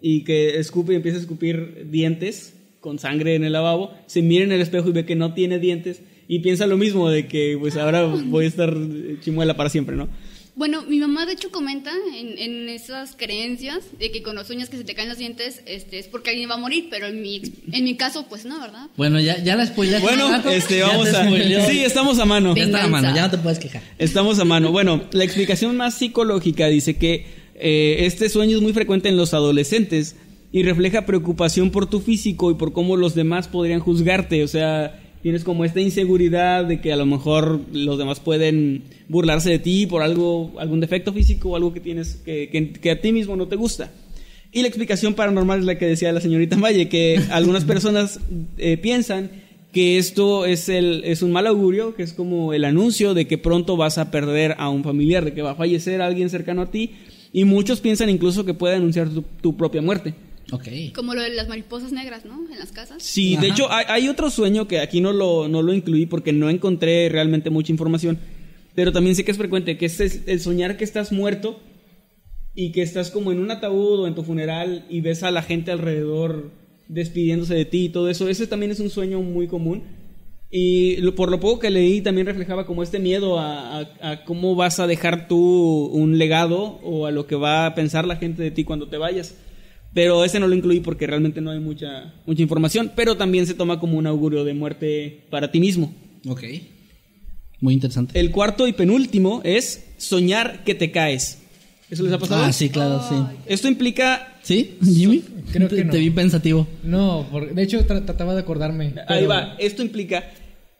B: Y que escupe y empieza a escupir dientes con sangre en el lavabo. Se mira en el espejo y ve que no tiene dientes y piensa lo mismo de que pues ahora voy a estar chimuela para siempre, ¿no?
C: Bueno, mi mamá de hecho comenta en, en esas creencias de que con los sueños que se te caen los dientes este, es porque alguien va a morir, pero en mi, en mi caso, pues no, ¿verdad?
A: Bueno, ya, ya la spoileaste.
B: Bueno, este,
A: Ya
B: vamos a... Sí, estamos a mano.
A: Ya está a mano, ya no te puedes quejar.
B: Estamos a mano. Bueno, la explicación más psicológica dice que eh, este sueño es muy frecuente en los adolescentes y refleja preocupación por tu físico y por cómo los demás podrían juzgarte. O sea, tienes como esta inseguridad de que a lo mejor los demás pueden burlarse de ti por algo, algún defecto físico o algo que tienes que, que- que a ti mismo no te gusta. Y la explicación paranormal es la que decía la señorita Maye, que *laughs* algunas personas eh, piensan que esto es, el, es un mal augurio, que es como el anuncio de que pronto vas a perder a un familiar, de que va a fallecer alguien cercano a ti, y muchos piensan incluso que puede anunciar tu, tu propia muerte.
A: Ok.
C: Como lo de las mariposas negras, ¿no? En las casas.
B: Sí, de hecho hay, hay otro sueño que aquí no lo, no lo incluí porque no encontré realmente mucha información, pero también sé que es frecuente, que es el el soñar que estás muerto y que estás como en un ataúd o en tu funeral y ves a la gente alrededor despidiéndose de ti y todo eso. Ese también es un sueño muy común. Y lo- por lo poco que leí también reflejaba como este miedo a, a- a cómo vas a dejar tú un legado o a lo que va a pensar la gente de ti cuando te vayas. Pero ese no lo incluí porque realmente no hay mucha, mucha información, pero también se toma como un augurio de muerte para ti mismo.
A: Ok. Muy interesante.
B: El cuarto y penúltimo es soñar que te caes. ¿Eso les ha pasado?
A: Ah, sí, claro, sí.
B: Esto implica...
A: ¿Sí, Jimmy?
D: Creo
A: te,
D: que no.
A: te vi pensativo.
D: No, por- de hecho tra- trataba de acordarme.
B: Ahí
D: pero-
B: va, esto implica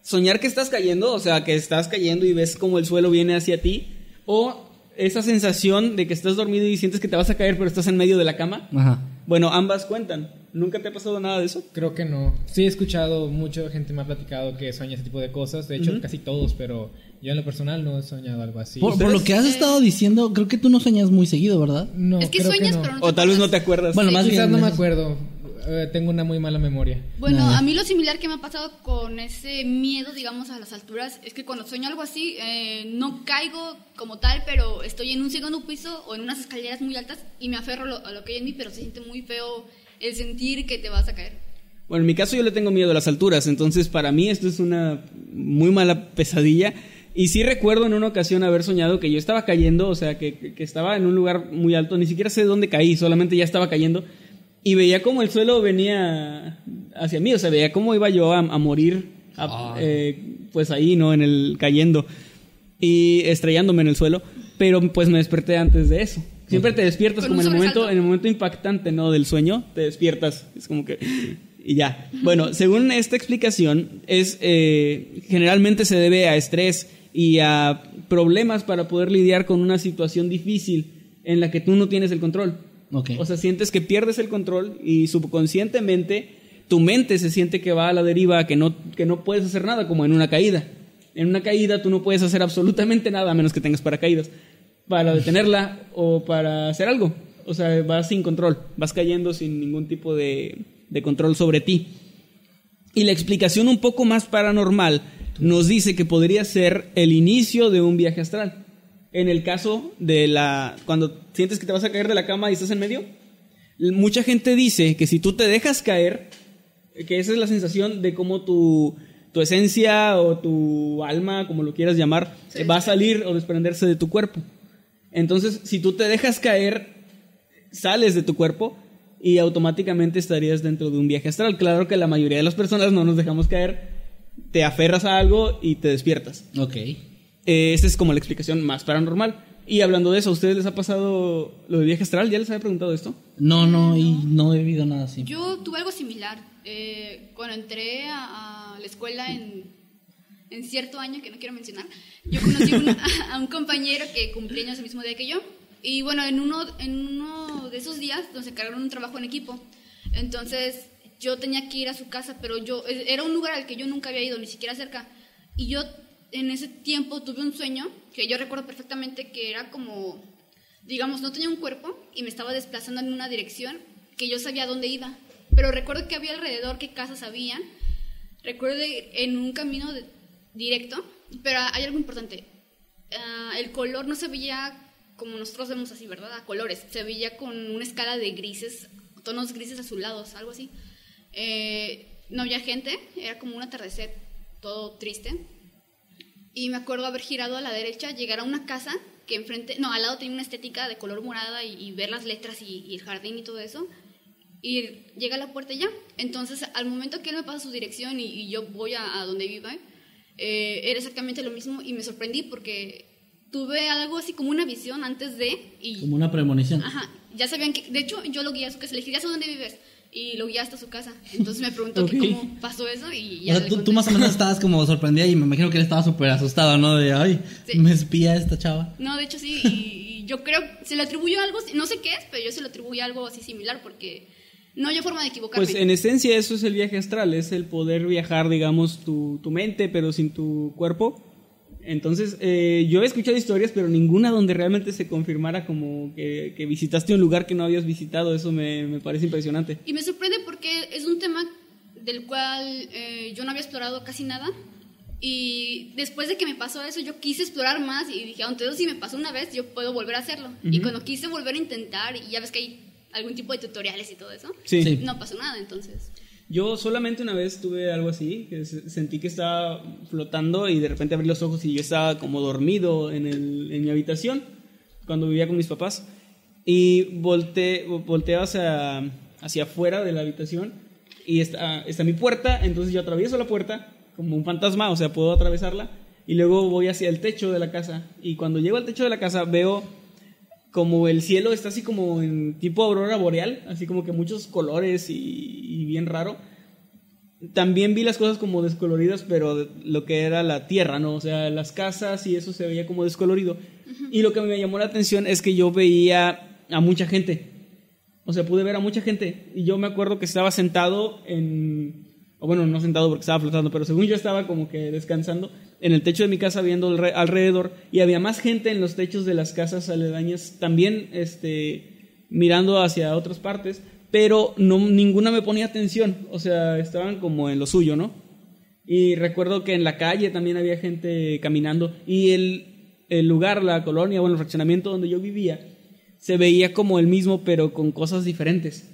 B: soñar que estás cayendo, o sea, que estás cayendo y ves como el suelo viene hacia ti, o esa sensación de que estás dormido y sientes que te vas a caer pero estás en medio de la cama.
A: Ajá.
B: Bueno, ambas cuentan. ¿Nunca te ha pasado nada de eso?
D: Creo que no. Sí he escuchado, mucha gente me ha platicado que sueña ese tipo de cosas. De hecho, casi todos, pero Yo en lo personal no he soñado algo así.
A: Por, por lo que has estado diciendo, creo que tú no sueñas muy seguido, ¿verdad?
D: No,
C: es que
D: creo
C: sueñas,
D: no.
C: pero no
B: O tal vez no te acuerdas.
A: Bueno, más
D: Quizás
A: bien.
D: no me acuerdo. Eh, tengo una muy mala memoria.
C: Bueno,
A: Nada.
C: a mí lo similar que me ha pasado con ese miedo, digamos, a las alturas, es que cuando sueño algo así, eh, no caigo como tal, pero estoy en un segundo piso o en unas escaleras muy altas y me aferro a lo, a lo que hay en mí, pero se siente muy feo el sentir que te vas a caer.
B: Bueno, en mi caso yo le tengo miedo a las alturas, entonces para mí esto es una muy mala pesadilla. Y sí recuerdo en una ocasión haber soñado que yo estaba cayendo, o sea, que, que estaba en un lugar muy alto, ni siquiera sé dónde caí, solamente ya estaba cayendo. Y veía como el suelo venía hacia mí, o sea, veía cómo iba yo a, a morir, a- eh, pues ahí, ¿no? En el cayendo y estrellándome en el suelo, pero pues me desperté antes de eso. Siempre te despiertas como en el momento, en el momento impactante, ¿no? Del sueño, te despiertas, es como que y ya. Bueno, según esta explicación, es eh, generalmente se debe a estrés y a problemas para poder lidiar con una situación difícil en la que tú no tienes el control. O sea, sientes que pierdes el control y subconscientemente tu mente se siente que va a la deriva, que no, que no puedes hacer nada, como en una caída. En una caída tú no puedes hacer absolutamente nada a menos que tengas paracaídas para detenerla o para hacer algo. O sea, vas sin control, vas cayendo sin ningún tipo de, de control sobre ti. Y la explicación un poco más paranormal nos dice que podría ser el inicio de un viaje astral. En el caso de la cuando sientes que te vas a caer de la cama y estás en medio, mucha gente dice que si tú te dejas caer, que esa es la sensación de cómo tu, tu esencia o tu alma, como lo quieras llamar,
C: Sí.
B: va a salir o desprenderse de tu cuerpo. Entonces, si tú te dejas caer, sales de tu cuerpo y automáticamente estarías dentro de un viaje astral. Claro que la mayoría de las personas no nos dejamos caer, te aferras a algo y te despiertas.
A: Ok.
B: Eh, esa es como la explicación más paranormal. Y hablando de eso, ¿a ustedes les ha pasado lo de viaje astral? ¿Ya les había preguntado esto?
A: No, no, y no he vivido nada así.
C: Yo tuve algo similar. Eh, cuando entré a, a la escuela en, en cierto año que no quiero mencionar, yo conocí un- *laughs* a, un compañero que cumplía años el mismo día que yo. Y bueno, en uno, en uno de esos días nos encargaron un trabajo en equipo. Entonces yo tenía que ir a su casa, pero yo e- era un lugar al que yo nunca había ido, ni siquiera cerca. Y yo en ese tiempo tuve un sueño que yo recuerdo perfectamente que era como, digamos, no tenía un cuerpo y me estaba desplazando en una dirección que yo sabía dónde iba. Pero recuerdo que había alrededor qué casas habían. Recuerdo en un camino de- directo, pero hay algo importante. Ah, el color no se veía como nosotros vemos así, ¿verdad? A colores. Se veía con una escala de grises, tonos grises azulados, algo así. Eh, no había gente, era como un atardecer todo triste. Y me acuerdo haber girado a la derecha, llegar a una casa que enfrente, no, al lado tenía una estética de color morada y, y ver las letras y, y el jardín y todo eso. Y llega a la puerta y ya. Entonces, al momento que él me pasa su dirección y, y yo voy a, a donde vive, eh, era exactamente lo mismo y me sorprendí porque tuve algo así como una visión antes de y
A: Como una premonición.
C: Ajá, ya sabían que, de hecho, yo lo guié a su casa, le dije, ya sé dónde vives, y lo guié hasta su casa. Entonces me preguntó que cómo pasó eso y
A: O
C: ya
A: sea,
C: le
A: tú, más o menos estabas como sorprendida y me imagino que él estaba súper asustado, ¿no? De, ay,
C: Sí.
A: me espía esta chava.
C: No, de hecho sí, y, y yo creo, se le atribuyó algo, no sé qué es, pero yo se le atribuyo algo así similar porque no hay forma de equivocarme.
B: Pues en esencia eso es el viaje astral, es el poder viajar, digamos, tu, tu mente, pero sin tu cuerpo. Entonces, eh, yo he escuchado historias, pero ninguna donde realmente se confirmara como que, que visitaste un lugar que no habías visitado. Eso me, me parece impresionante.
C: Y me sorprende porque es un tema del cual eh, yo no había explorado casi nada. Y después de que me pasó eso, yo quise explorar más y dije, aunque eso si me pasó una vez, yo puedo volver a hacerlo. Y cuando quise volver a intentar, y ya ves que hay algún tipo de tutoriales y todo eso.
B: Sí.
C: no pasó nada entonces.
B: Yo solamente una vez tuve algo así, sentí que estaba flotando y de repente abrí los ojos y yo estaba como dormido en, el- en mi habitación cuando vivía con mis papás. Y volteé, volteo hacia, hacia afuera de la habitación y está, está mi puerta, entonces yo atravieso la puerta como un fantasma, o sea, puedo atravesarla y luego voy hacia el techo de la casa. Y cuando llego al techo de la casa veo como el cielo está así como en tipo aurora boreal, así como que muchos colores y, y bien raro. También vi las cosas como descoloridas, pero lo que era la tierra, ¿no? O sea, las casas y eso se veía como descolorido. Y lo que me llamó la atención es que yo veía a mucha gente. O sea, pude ver a mucha gente. Y yo me acuerdo que estaba sentado en... O bueno, no sentado porque estaba flotando, pero según yo estaba como que descansando en el techo de mi casa viendo alre- alrededor y había más gente en los techos de las casas aledañas también este, mirando hacia otras partes, pero no, ninguna me ponía atención, o sea, estaban como en lo suyo, ¿no? Y recuerdo que en la calle también había gente caminando y el, el lugar, la colonia, bueno, el fraccionamiento donde yo vivía, se veía como el mismo, pero con cosas diferentes.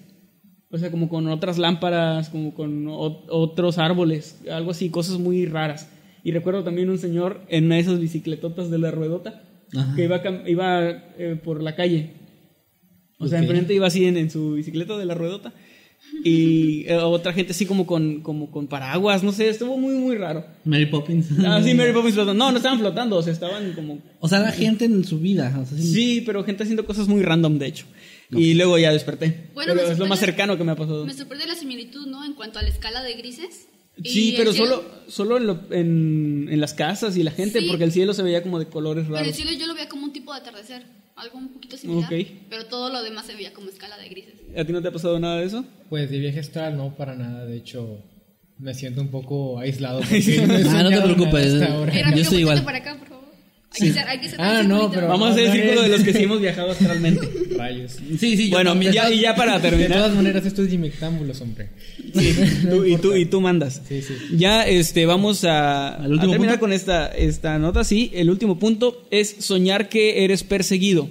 B: O sea, como con otras lámparas, como con otros árboles, algo así, cosas muy raras. Y recuerdo también un señor en una de esas bicicletotas de la ruedota
A: Ajá.
B: que iba, iba eh, por la calle. O sea,
A: Ok.
B: enfrente iba así en, en su bicicleta de la ruedota. Y eh, otra gente así como con, como con paraguas, no sé, estuvo muy, muy raro.
A: Mary Poppins.
B: Ah, sí, Mary Poppins flotando. No, no estaban flotando, o sea, estaban como...
A: O sea, la gente en su vida. o sea, sí.
B: Sí, pero gente haciendo cosas muy random, de hecho. Y luego ya desperté.
C: Bueno,
B: pero es lo más cercano que me ha pasado.
C: Me sorprende la similitud, ¿no? En cuanto a la escala de grises.
B: Sí, pero
C: cielo-
B: solo, solo en, lo- en, en las casas y la gente,
C: Sí.
B: porque el cielo se veía como de colores
C: Pero el
B: raros.
C: cielo yo lo veía como un tipo de atardecer, algo un poquito similar.
B: Ok.
C: Pero todo lo demás se veía como escala de grises.
B: ¿A ti no te ha pasado nada de eso?
D: Pues de viaje astral no para nada, de hecho me siento un poco aislado. *laughs*
A: Ah, no te preocupes. Yo estoy igual.
C: para acá, Hay que ser, hay que ser
D: Ah, no, pero-
B: Vamos a hacer el círculo de los que sí hemos viajado astralmente.
D: Rayos.
A: Sí, sí, yo
B: bueno,
A: también.
B: ya, y ya para
D: De
B: terminar.
D: todas maneras, esto es Jimectámbulos, hombre. *laughs*
B: Tú- y, tú, y tú mandas.
D: Sí, sí.
B: Ya este, vamos a,
A: ¿Al último
B: a terminar
A: punto?
B: con esta, esta nota. Sí, el último punto es soñar que eres perseguido.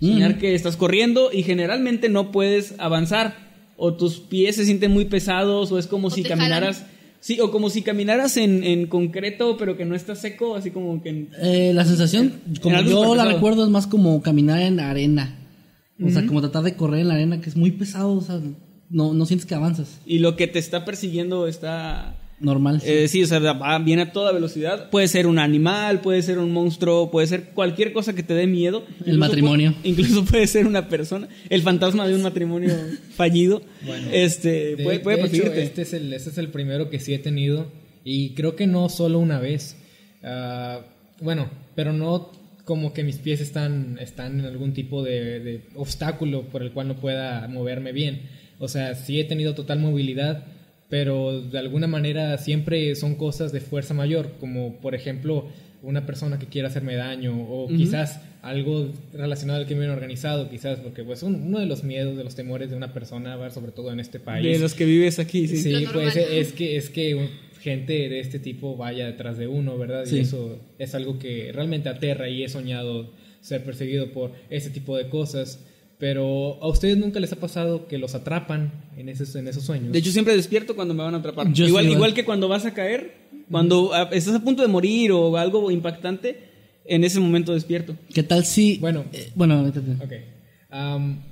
B: Soñar
A: Mm.
B: que estás corriendo y generalmente no puedes avanzar. O tus pies se sienten muy pesados o es como
C: O
B: si caminaras...
C: jalan.
B: Sí, o como si caminaras en, en concreto pero que no está seco, así como que... en-
A: Eh, la sensación, como yo la recuerdo, es más como caminar en arena. O sea, como tratar de correr en la arena, que es muy pesado. O sea, no, no sientes que avanzas.
B: Y lo que te está persiguiendo está...
A: Normal. sí.
B: Eh, sí, o sea, va- viene a toda velocidad. Puede ser un animal, puede ser un monstruo, puede ser cualquier cosa que te dé miedo. Incluso
A: matrimonio.
B: puede- incluso puede ser una persona. El fantasma de un matrimonio *laughs* fallido.
D: Bueno,
B: este,
D: De,
B: puede, puede
D: de hecho, este es, el, este es el primero que sí he tenido y creo que no solo una vez. Ah, bueno, pero no como que mis pies están, están en algún tipo de, de obstáculo por el cual no pueda moverme bien. O sea, sí he tenido total movilidad, pero de alguna manera siempre son cosas de fuerza mayor, como por ejemplo una persona que quiera hacerme daño o quizás algo relacionado al crimen organizado, quizás, porque pues un- uno de los miedos, de los temores de una persona, sobre todo en este país,
B: de los que vives aquí, sí.
D: Sí, pues es que es que un- gente de este tipo vaya detrás de uno, ¿verdad?
A: Sí.
D: Y eso es algo que realmente aterra y he soñado ser perseguido por ese tipo de cosas. Pero a ustedes nunca les ha pasado que los atrapan en esos, en esos sueños.
B: De hecho, siempre despierto cuando me van a atrapar.
A: Yo
B: igual,
A: sí, igual.
B: igual que cuando vas a caer, cuando ah, estás a punto de morir o algo impactante, en ese momento despierto.
A: ¿Qué tal si.
D: Bueno.
A: eh, bueno, métete.
D: Ok. Am,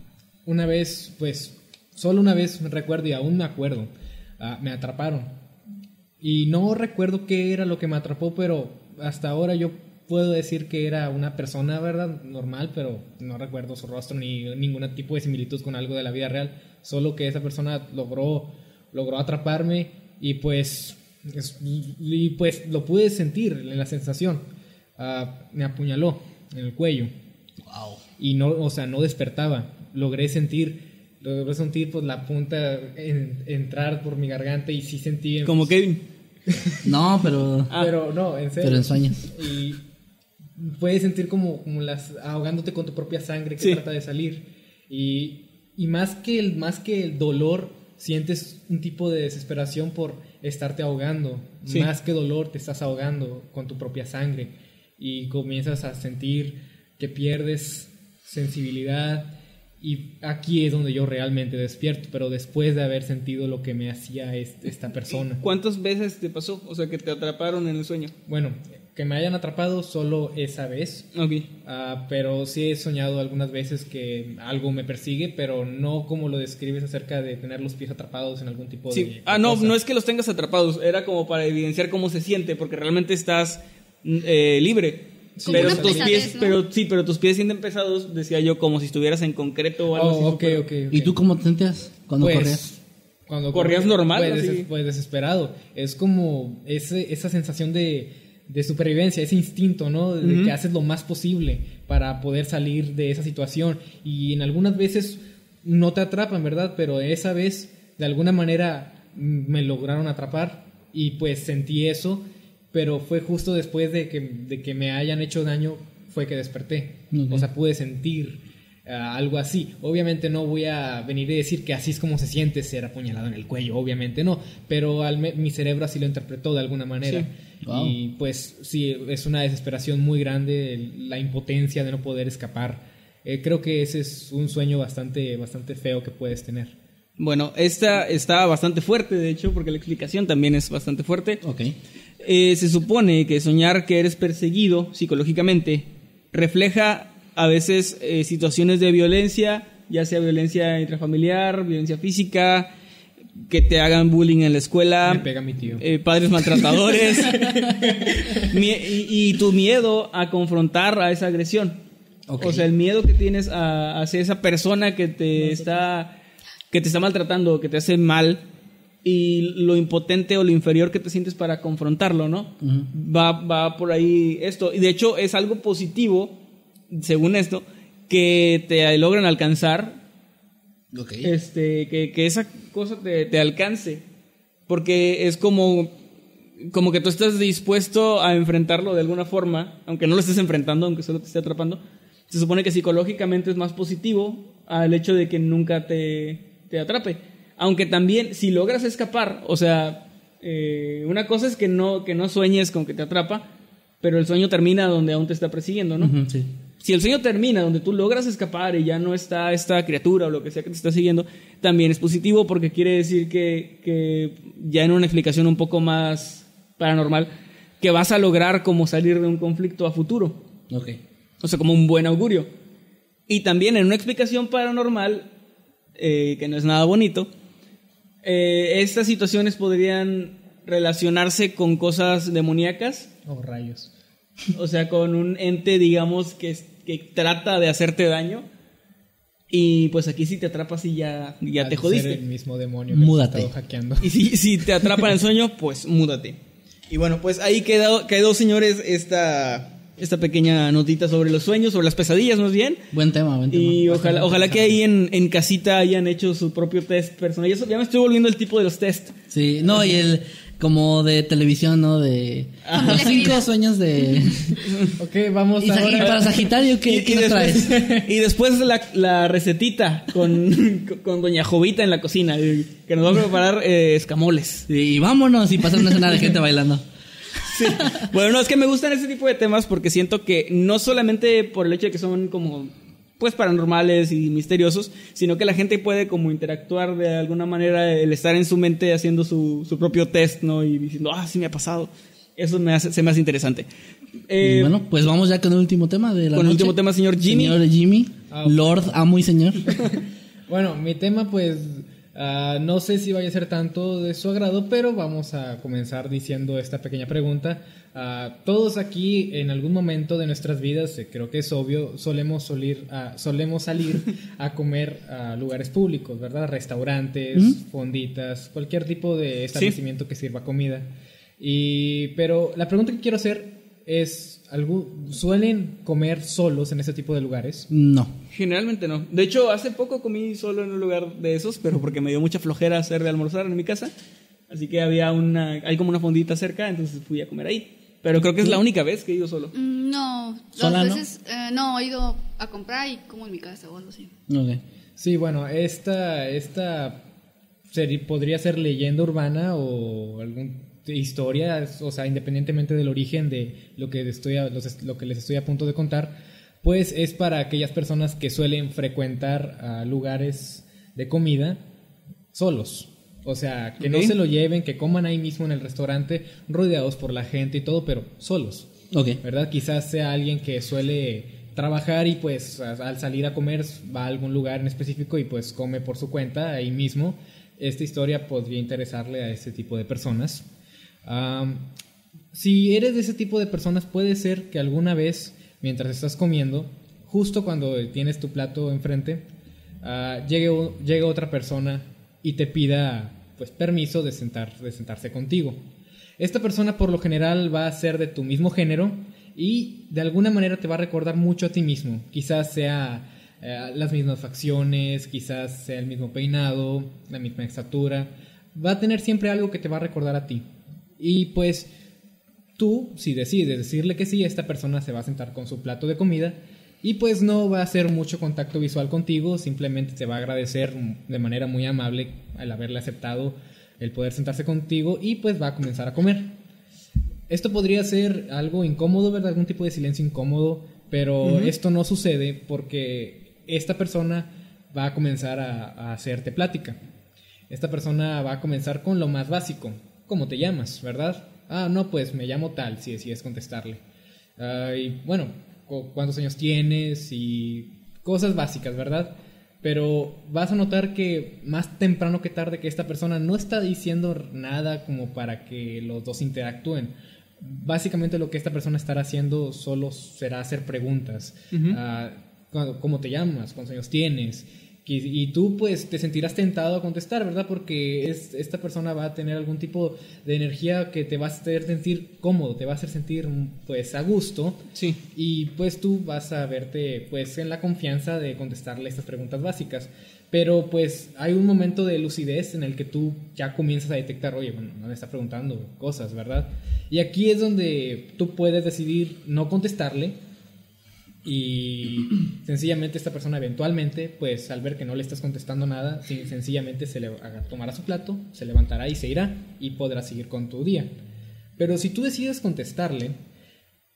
D: una vez, pues, solo una vez recuerdo y aún me acuerdo, ah, me atraparon. Y no recuerdo qué era lo que me atrapó, pero hasta ahora yo puedo decir que era una persona, ¿verdad? Normal, pero no recuerdo su rostro ni ningún tipo de similitud con algo de la vida real. Solo que esa persona logró, logró atraparme y pues, es- y pues lo pude sentir en la sensación. Ah, me apuñaló en el cuello
A: Wow.
D: y no, o sea, no despertaba. Logré sentir, logré sentir pues la punta en- entrar por mi garganta y sí sentí.
B: Como Kevin. *laughs*
A: No, pero.
B: Ah.
D: Pero no, en serio.
A: Pero en sueños.
D: Y puedes sentir como, como las ahogándote con tu propia sangre que
B: Sí.
D: trata de salir. Y, y más que el más que el dolor sientes un tipo de desesperación por estarte ahogando.
B: Sí.
D: Más que dolor te estás ahogando con tu propia sangre y comienzas a sentir que pierdes sensibilidad y aquí es donde yo realmente despierto, pero después de haber sentido lo que me hacía est- esta persona.
B: ¿Cuántas veces te pasó? O sea, que te atraparon en el sueño.
D: Bueno, que me hayan atrapado solo esa vez,
B: Ok.
D: ah, pero sí he soñado algunas veces que algo me persigue, pero no como lo describes acerca de tener los pies atrapados en algún tipo
B: Sí.
D: de...
B: Ah,
D: de
B: no,
D: cosa.
B: no es que los tengas atrapados, era como para evidenciar cómo se siente, porque realmente estás mm, eh, libre.
C: Como
B: pero tus
C: pesadez,
B: pies,
C: ¿no?
B: pero sí, pero tus pies sienten pesados, decía yo, como si estuvieras en concreto o algo así.
D: Oh, ok,
B: súper-
D: ok, ok.
A: ¿Y tú cómo te sentías cuando
D: Pues,
A: corrías?
D: Cuando
B: ¿Corrías
D: corrí,
B: normal,
D: Pues,
B: así?
D: deses- pues, desesperado. Es como ese, esa sensación de, de supervivencia, ese instinto, ¿no? De que haces lo más posible para poder salir de esa situación. Y en algunas veces no te atrapan, ¿verdad? Pero esa vez, de alguna manera, mm, me lograron atrapar y pues sentí eso. pero fue justo después de que, de que me hayan hecho daño fue que desperté.
A: Ok.
D: O sea, pude sentir ah, algo así. Obviamente no voy a venir y decir que así es como se siente ser apuñalado en el cuello, obviamente no, pero al mi cerebro así lo interpretó de alguna manera.
A: Sí. Wow.
D: Y pues sí, es una desesperación muy grande, la impotencia de no poder escapar. Eh, creo que ese es un sueño bastante, bastante feo que puedes tener.
B: Bueno, esta está bastante fuerte, de hecho, porque la explicación también es bastante fuerte.
A: Ok.
B: Eh, se supone que soñar que eres perseguido psicológicamente refleja a veces eh, situaciones de violencia, ya sea violencia intrafamiliar, violencia física, que te hagan bullying en la escuela,
D: Me pega mi tío.
B: eh, padres maltratadores, *laughs* mie- y, y tu miedo a confrontar a esa agresión.
A: Ok.
B: O sea, el miedo que tienes a- hacia esa persona que te está que te está maltratando, que te hace mal y lo impotente o lo inferior que te sientes para confrontarlo, ¿no? va, va por ahí esto. Y de hecho es algo positivo, según esto, que te logran alcanzar este, que, que esa cosa te, te alcance. Porque es como, como que tú estás dispuesto a enfrentarlo de alguna forma, aunque no lo estés enfrentando, aunque solo te esté atrapando. Se supone que psicológicamente es más positivo al hecho de que nunca te, te atrape. Aunque también, si logras escapar, o sea, eh, una cosa es que no, que no sueñes con que te atrapa, pero el sueño termina donde aún te está persiguiendo, ¿no?
A: Sí.
B: Si el sueño termina donde tú logras escapar y ya no está esta criatura o lo que sea que te está siguiendo, también es positivo porque quiere decir que, que ya en una explicación un poco más paranormal, que vas a lograr como salir de un conflicto a futuro.
A: Ok.
B: O sea, como un buen augurio. Y también en una explicación paranormal, eh, que no es nada bonito, eh, estas situaciones podrían relacionarse con cosas demoníacas
D: Oh, rayos.
B: O sea, con un ente, digamos, que, trata de hacerte daño. Y pues aquí si te atrapas y ya, te jodiste.
D: ser el mismo demonio que
A: Múdate.
D: te hackeando.
B: Y si, si te atrapa en el sueño, pues múdate. Y bueno, pues ahí quedó, quedó señores, esta, esta pequeña notita sobre los sueños, sobre las pesadillas más bien.
A: Buen tema, buen tema.
B: Y ojalá, ojalá que ahí en, en casita hayan hecho su propio test personal. Ya, ya me estoy volviendo el tipo de los test.
A: Sí, no, y el como de televisión, ¿no? De
C: Familia
A: los cinco sueños de... *laughs*
D: Ok, vamos
A: y,
D: ahora.
A: para Sagitario, ¿qué,
B: y,
A: qué
B: y
A: nos
B: después,
A: traes? *laughs*
B: y después la, la recetita con, *laughs* con Doña Jovita en la cocina, eh, que nos va a preparar eh, escamoles.
A: Y vámonos y pasar una escena de gente bailando.
B: Bueno, no, es que me gustan este tipo de temas porque siento que no solamente por el hecho de que son como pues paranormales y misteriosos, sino que la gente puede como interactuar de alguna manera, el estar en su mente haciendo su, su propio test, ¿no? Y diciendo, ah, sí me ha pasado. Eso me hace, se me hace interesante. Eh,
A: y bueno, pues vamos ya con el último tema de la
B: con el último tema, señor Jimmy.
A: Señor Jimmy,
D: Ah.
A: Lord, amo y señor. *laughs*
D: Bueno, mi tema pues ah, no sé si vaya a ser tanto de su agrado, pero vamos a comenzar diciendo esta pequeña pregunta. Ah, todos aquí en algún momento de nuestras vidas, eh, creo que es obvio, solemos, solir, solemos salir a comer a lugares públicos, ¿verdad? Restaurantes, fonditas, cualquier tipo de establecimiento que sirva comida. Y, pero la pregunta que quiero hacer es, ¿algún- ¿suelen comer solos en ese tipo de lugares?
A: No.
B: Generalmente no. De hecho, hace poco comí solo en un lugar de esos, pero porque me dio mucha flojera hacer de almorzar en mi casa. Así que había una, hay como una fondita cerca, entonces fui a comer ahí. Pero creo que es la única vez que he ido solo.
C: Mm, No,
A: ¿Sola, no?
C: veces eh, no he ido a comprar y como en mi casa o algo así.
A: Ok.
D: Sí, bueno, esta, esta podría ser leyenda urbana o alguna historia, o sea, independientemente del origen de lo que, estoy a- los- lo que les estoy a punto de contar, pues es para aquellas personas que suelen frecuentar lugares de comida solos. O sea, que no se lo lleven, que coman ahí mismo en el restaurante, rodeados por la gente y todo, pero solos.
A: Ok.
D: ¿verdad? Quizás sea alguien que suele trabajar y pues al salir a comer va a algún lugar en específico y pues come por su cuenta ahí mismo. Esta historia podría interesarle a este tipo de personas. Si eres de ese tipo de personas, puede ser que alguna vez, mientras estás comiendo, justo cuando tienes tu plato enfrente, ah, llegue, otra persona y te pida pues permiso de sentarse contigo. Esta persona por lo general va a ser de tu mismo género y de alguna manera te va a recordar mucho a ti mismo. Quizás sea eh, las mismas facciones, quizás sea el mismo peinado, la misma estatura. Va a tener siempre algo que te va a recordar a ti. Y pues tú, si decides decirle que sí, esta persona se va a sentar con su plato de comida y pues no va a hacer mucho contacto visual contigo, simplemente te va a agradecer de manera muy amable al haberle aceptado el poder sentarse contigo y pues va a comenzar a comer. Esto podría ser algo incómodo, ¿verdad? Algún tipo de silencio incómodo, pero esto no sucede porque esta persona va a comenzar a, a hacerte plática. Esta persona va a comenzar con lo más básico. ¿Cómo te llamas, verdad? Ah, no, pues me llamo tal, si decides contestarle. Ah, y bueno, cu- cuántos años tienes y cosas básicas, ¿verdad? Pero vas a notar que más temprano que tarde que esta persona no está diciendo nada como para que los dos interactúen. Básicamente lo que esta persona estará haciendo solo será hacer preguntas. Ah, cu- ¿Cómo te llamas? ¿Cuántos años tienes? Y, y tú pues te sentirás tentado a contestar, ¿verdad? Porque es, esta persona va a tener algún tipo de energía que te va a hacer sentir cómodo, te va a hacer sentir pues a gusto.
B: Sí.
D: Y pues tú vas a verte pues en la confianza de contestarle estas preguntas básicas. Pero pues hay un momento de lucidez en el que tú ya comienzas a detectar, oye, bueno, no me está preguntando cosas, ¿verdad? Y aquí es donde tú puedes decidir no contestarle y *clears throat* sencillamente esta persona eventualmente, pues al ver que no le estás contestando nada, sencillamente se le tomará su plato, se levantará y se irá y podrás seguir con tu día. Pero si tú decides contestarle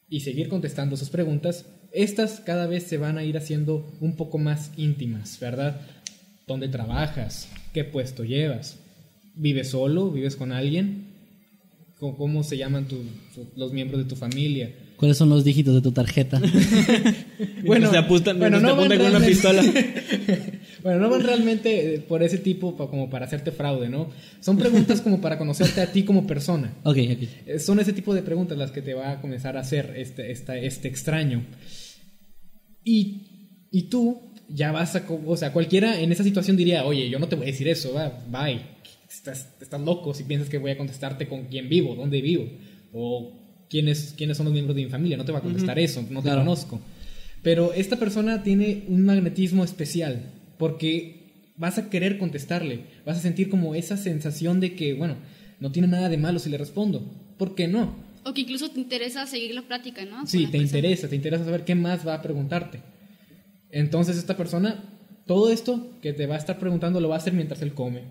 D: y seguir contestando sus preguntas, estas cada vez se van a ir haciendo un poco más íntimas, ¿verdad? ¿Dónde trabajas? ¿Qué puesto llevas? ¿Vives solo? ¿Vives con alguien? ¿Cómo, se llaman tu- los miembros de tu familia?
A: ¿Cuáles son los dígitos de tu tarjeta? *laughs*
B: Bueno, te apuntan, te apuntan
D: van
B: con una pistola. *laughs*
D: bueno, no van realmente eh, por ese tipo como para hacerte fraude, ¿no? Son preguntas como para conocerte a ti como persona. *laughs*
A: ok, ok.
D: Eh, Son ese tipo de preguntas las que te va a comenzar a hacer este, esta- este extraño. Y, y tú ya vas a... O sea, cualquiera en esa situación diría, oye, yo no te voy a decir eso, va, bye. Estás, estás loco si piensas que voy a contestarte con quién vivo, dónde vivo, o quiénes, quiénes son los miembros de mi familia. No te va a contestar eso, no te
A: Claro.
D: conozco. Pero esta persona tiene un magnetismo especial, porque vas a querer contestarle, vas a sentir como esa sensación de que, bueno, no tiene nada de malo si le respondo. ¿Por qué no?
C: O que incluso te interesa seguir la plática, ¿no? Con
D: Sí, te
C: persona.
D: interesa, te interesa saber qué más va a preguntarte. Entonces esta persona, todo esto que te va a estar preguntando lo va a hacer mientras él come.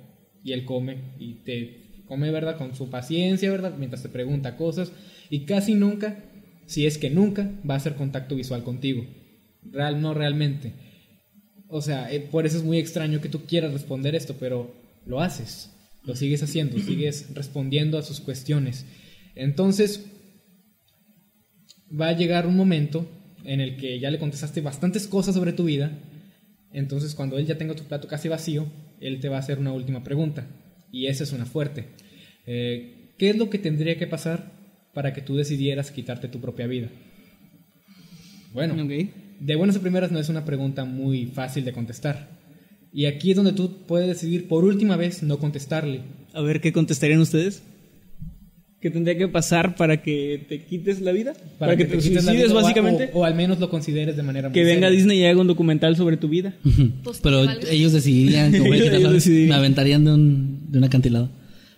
D: Y él come y te come, ¿verdad? Con su paciencia, ¿verdad? Mientras te pregunta cosas. Y casi nunca, si es que nunca, va a hacer contacto visual contigo. Real, no realmente. O sea, eh, por eso es muy extraño que tú quieras responder esto, pero lo haces. Lo sigues haciendo, *clears throat* sigues respondiendo a sus cuestiones. Entonces, va a llegar un momento en el que ya le contestaste bastantes cosas sobre tu vida. Entonces, cuando él ya tenga tu plato casi vacío, él te va a hacer una última pregunta. Y esa es una fuerte. Eh, ¿Qué es lo que tendría que pasar para que tú decidieras quitarte tu propia vida? Bueno, de buenas a primeras no es una pregunta muy fácil de contestar. Y aquí es donde tú puedes decidir por última vez no contestarle.
B: A ver, ¿qué contestarían ustedes? ¿Qué tendría que pasar para que te quites la vida? Para, que, te,
D: quites la
B: suicides,
D: vida o-
B: básicamente.
D: O, o al menos lo consideres de manera muy
B: que venga
D: seria.
B: Disney y haga un documental sobre tu vida.
C: Pues,
A: Pero ellos decidirían *laughs* que a
B: Ellos
A: la-
B: decidirían.
A: me aventarían de un, de un acantilado.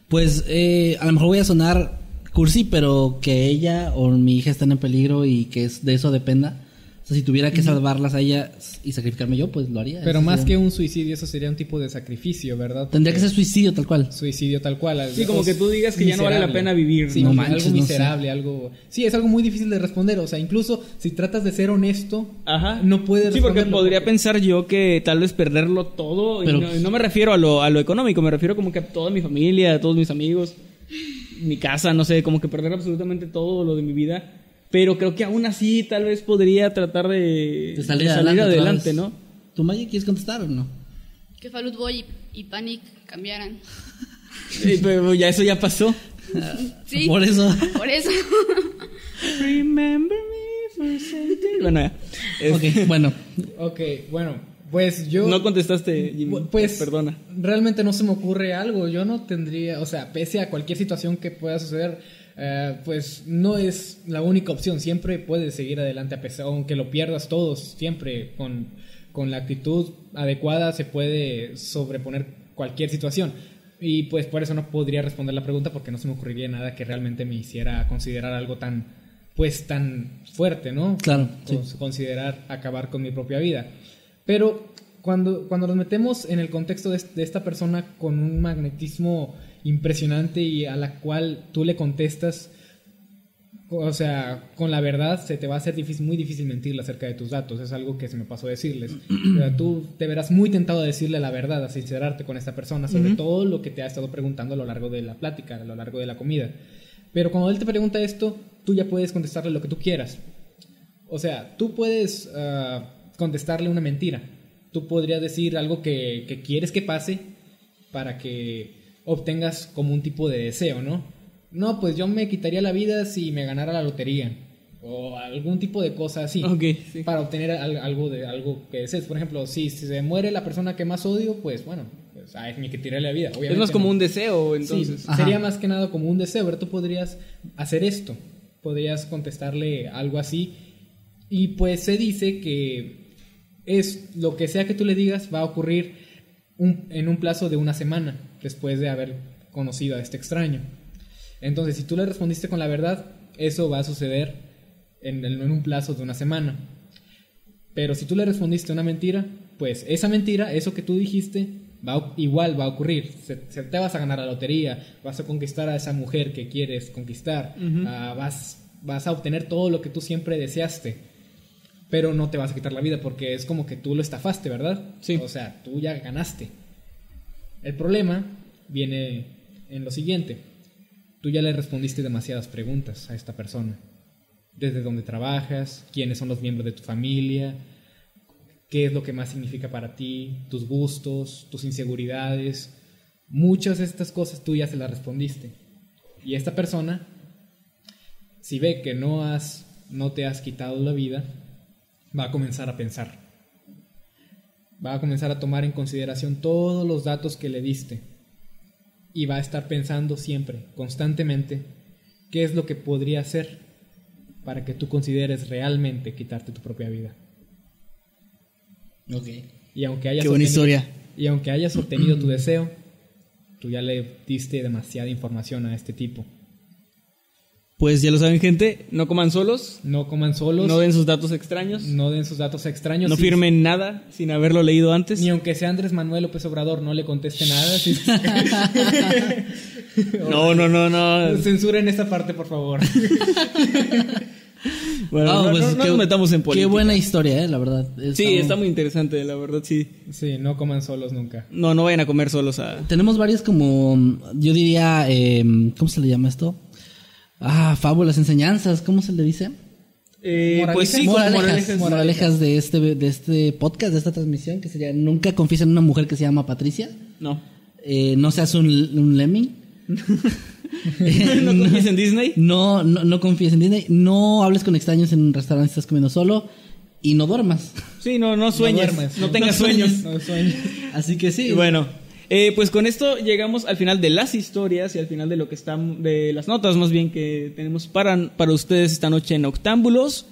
A: Pues eh, a lo mejor voy a sonar cursi, pero que ella o mi hija estén en peligro y que es, de eso dependa. O sea, si tuviera que salvarlas a ella y sacrificarme yo, pues lo haría.
D: Pero
A: Eso
D: más
A: sería-
D: que un suicidio, eso sería un tipo de sacrificio, ¿verdad?
A: Tendría que ser suicidio tal cual.
D: suicidio tal cual.
B: Sí, como
D: algo
B: que tú digas que ya no vale la
D: miserable.
B: pena vivir,
D: Sí,
A: ¿no?
D: algo
A: manches, no sé.
D: miserable, algo... Sí, es algo muy difícil de responder. O sea, incluso si tratas de ser honesto,
B: Ajá.
D: no puedes
B: Sí, porque podría
D: porque-
B: pensar yo que tal vez perderlo todo. y no, y no me refiero a lo, a lo económico, me refiero como que a toda mi familia, a todos mis amigos, mi casa, no sé, como que perder absolutamente todo lo de mi vida. Pero creo que aún así tal vez podría tratar de,
A: De salir,
B: de
A: adelante.
B: ¿no?
A: ¿Tu Maya quieres contestar o no?
C: Que Fall Out Boy y, y Panic cambiaran.
B: Sí, pero ya eso ya pasó.
C: Sí,
A: Por eso.
C: por eso.
B: Remember me for something. Bueno, ya.
A: Ok, bueno.
D: Ok, bueno, pues yo...
B: No contestaste, Jimmy.
D: Pues,
B: Perdona.
D: Realmente no se me ocurre algo. Yo no tendría, o sea, pese a cualquier situación que pueda suceder, eh, pues no es la única opción. Siempre puedes seguir adelante a pesar, aunque lo pierdas todos. Siempre con, con la actitud adecuada se puede sobreponer cualquier situación. Y pues por eso no podría responder la pregunta porque no se me ocurriría nada que realmente me hiciera considerar algo tan, pues tan fuerte, ¿no?
A: Claro, sí.
D: Considerar acabar con mi propia vida. Pero cuando, cuando nos metemos en el contexto de, de esta persona con un magnetismo impresionante y a la cual tú le contestas, o sea, con la verdad se te va a hacer difícil, muy difícil mentirle acerca de tus datos. Es algo que se me pasó a decirles. O sea, tú te verás muy tentado a decirle la verdad, a sincerarte con esta persona sobre todo lo que te ha estado preguntando a lo largo de la plática, a lo largo de la comida. Pero cuando él te pregunta esto, tú ya puedes contestarle lo que tú quieras. O sea, tú puedes ah, contestarle una mentira. Tú podrías decir algo que, que quieres que pase para que obtengas como un tipo de deseo, ¿no? No, pues yo me quitaría la vida si me ganara la lotería. O algún tipo de cosa así.
B: Sí.
D: Para obtener al- algo de algo que desees. Por ejemplo, si, si se muere la persona que más odio, pues bueno, pues ay, me quitaría la vida.
B: Es
D: Obviamente
B: más como
D: no.
B: un deseo, entonces.
D: Sería más que nada como un deseo, pero tú podrías hacer esto, podrías contestarle algo así y pues se dice que es lo que sea que tú le digas va a ocurrir un- en un plazo de una semana después de haber conocido a este extraño. Entonces, si tú le respondiste con la verdad, eso va a suceder en, el- en un plazo de una semana. Pero si tú le respondiste una mentira, pues esa mentira, eso que tú dijiste, va igual va a ocurrir. Se, se- te vas a ganar la lotería, vas a conquistar a esa mujer que quieres conquistar, ah, vas, vas a obtener todo lo que tú siempre deseaste. Pero no te vas a quitar la vida porque es como que tú lo estafaste, ¿verdad?
B: Sí.
D: O sea, tú ya ganaste. El problema viene en lo siguiente. Tú ya le respondiste demasiadas preguntas a esta persona. Desde dónde trabajas, quiénes son los miembros de tu familia, qué es lo que más significa para ti, tus gustos, tus inseguridades. Muchas de estas cosas tú ya se las respondiste. Y esta persona, si ve que no, has, no te has quitado la vida, va a comenzar a pensar. Va a comenzar a tomar en consideración todos los datos que le diste. Y va a estar pensando siempre, constantemente, qué es lo que podría hacer para que tú consideres realmente quitarte tu propia vida.
A: Ok.
D: Y aunque hayas
B: Qué buena historia.
D: Y aunque hayas obtenido tu *clears throat* deseo, tú ya le diste demasiada información a este tipo.
B: Pues ya lo saben, gente, no coman solos,
D: No coman solos,
B: no den sus datos extraños, no,
D: no den sus datos extraños. sí,
B: firmen nada sin haberlo leído antes.
D: Ni aunque sea Andrés Manuel López Obrador, no le conteste nada. sí. *laughs*
B: No, no, no, no.
D: Censuren esta parte, por favor. *laughs*
B: Bueno, no,
A: pues,
B: no- no
A: qué-
B: nos metamos en política.
A: Qué buena historia, eh, la verdad.
B: Sí, está muy interesante, la verdad, sí.
D: Sí, no coman solos nunca.
B: No, no vayan a comer solos a...
A: Tenemos varias como, yo diría, eh, ¿cómo se le llama esto? Ah, fábulas, enseñanzas, ¿cómo se le dice?
B: Eh, pues sí,
D: Moralejas.
B: como
A: moralejas, moralejas de este, de este podcast, de esta transmisión, que sería, nunca confíes en una mujer que se llama Patricia.
B: No.
A: Eh, no seas un, un lemming. *laughs*
B: ¿No confíes en Disney?
A: No, no, no confíes en Disney. No hables con extraños en un restaurante si estás comiendo solo. Y no duermas.
B: Sí, no, no sueñes. No,
D: duermas.
B: tengas
A: No
B: sueños.
D: No sueñes.
A: Así que sí.
B: Y bueno, eh, pues con esto llegamos al final de las historias y al final de lo que están, de las notas más bien que tenemos para, para ustedes esta noche en Octámbulos.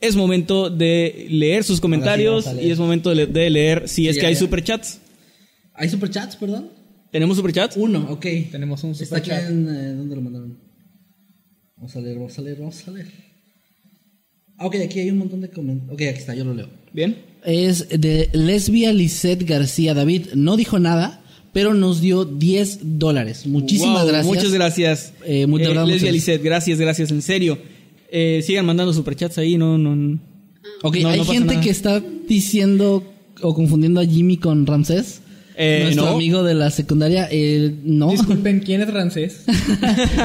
B: Es momento de leer sus comentarios y es momento de, le- de leer si es
A: ya,
B: que hay
A: ya.
B: superchats.
A: ¿Hay superchats, perdón?
B: ¿Tenemos superchats?
A: Uno, ok.
D: Tenemos un
A: Está aquí
D: superchat.
A: en... eh, ¿Dónde lo mandaron? Vamos a leer, vamos a leer, vamos a leer. Ah, ok, aquí hay un montón de comentarios. Ok, aquí está, yo lo leo.
B: Bien.
A: Es de Lesbia Lisette García David. No dijo nada, pero nos dio 10 dólares. Muchísimas
B: Wow,
A: gracias.
B: Muchas gracias.
A: Eh, muy-
B: Eh, Leslie. Lisette, gracias, gracias, en serio. Eh, sigan mandando superchats ahí, no, no. no.
A: Ok,
B: No,
A: hay
B: no
A: gente
B: nada.
A: que está diciendo o confundiendo a Jimmy con Ramsés.
B: Eh,
A: nuestro
B: no.
A: amigo de la secundaria. Eh, no.
D: Disculpen, ¿quién es Rancés? *laughs*
A: es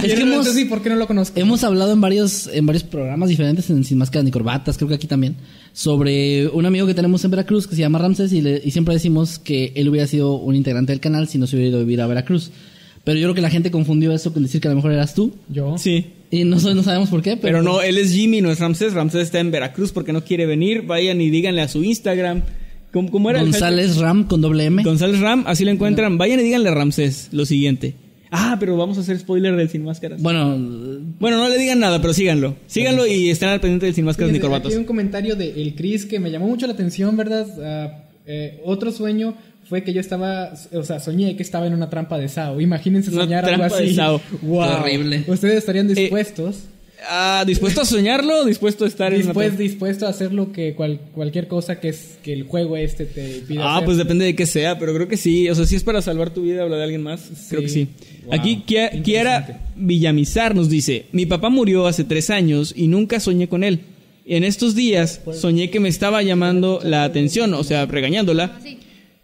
A: que
D: ¿Quién
A: hemos,
D: Rancés y por qué no lo conozco?
A: hemos hablado en varios, en varios programas diferentes, en Sin Máscaras ni Corbatas, creo que aquí también, sobre un amigo que tenemos en Veracruz que se llama Ramsés y, le- y siempre decimos que él hubiera sido un integrante del canal si no se hubiera ido a vivir a Veracruz. Pero yo creo que la gente confundió eso con decir que a lo mejor eras tú.
D: Yo.
B: Sí.
A: Y no, no sabemos por qué, pero,
B: Pero no, él es Jimmy, no es Ramsés. Ramsés está en Veracruz porque no quiere venir. Vayan y díganle a su Instagram. ¿Cómo, cómo era? el
A: González Ram con doble M.
B: González Ram, así lo encuentran. Vayan y díganle a Ramsés lo siguiente. Ah, pero vamos a hacer spoiler del Sin Máscaras.
A: Bueno,
B: Bueno, no le digan nada, pero síganlo. Síganlo y estén al pendiente del Sin Máscaras ni Corbatas.
D: Aquí hay un comentario de El Cris que me llamó mucho la atención, ¿verdad? Ah, Eh, otro sueño fue que yo estaba, o sea, soñé que estaba en una trampa de Sao. Imagínense
B: Una
D: soñar algo
B: trampa de
D: así.
B: Sao.
D: Wow.
A: Horrible.
D: ¿Ustedes estarían
B: Eh,
D: dispuestos?
B: Ah, ¿dispuesto a soñarlo o dispuesto a estar en una
D: dispuesto a hacer lo que cual- cualquier cosa que es que el juego este te pida
B: Ah,
D: hacer?
B: pues depende de qué sea, pero creo que sí. O sea, si es para salvar tu vida o la de alguien más, creo que sí.
D: Wow,
B: Aquí. Kiara Villamizar nos dice: Mi papá murió hace tres años y nunca soñé con él. En estos días soñé que me estaba llamando la atención, o sea, regañándola.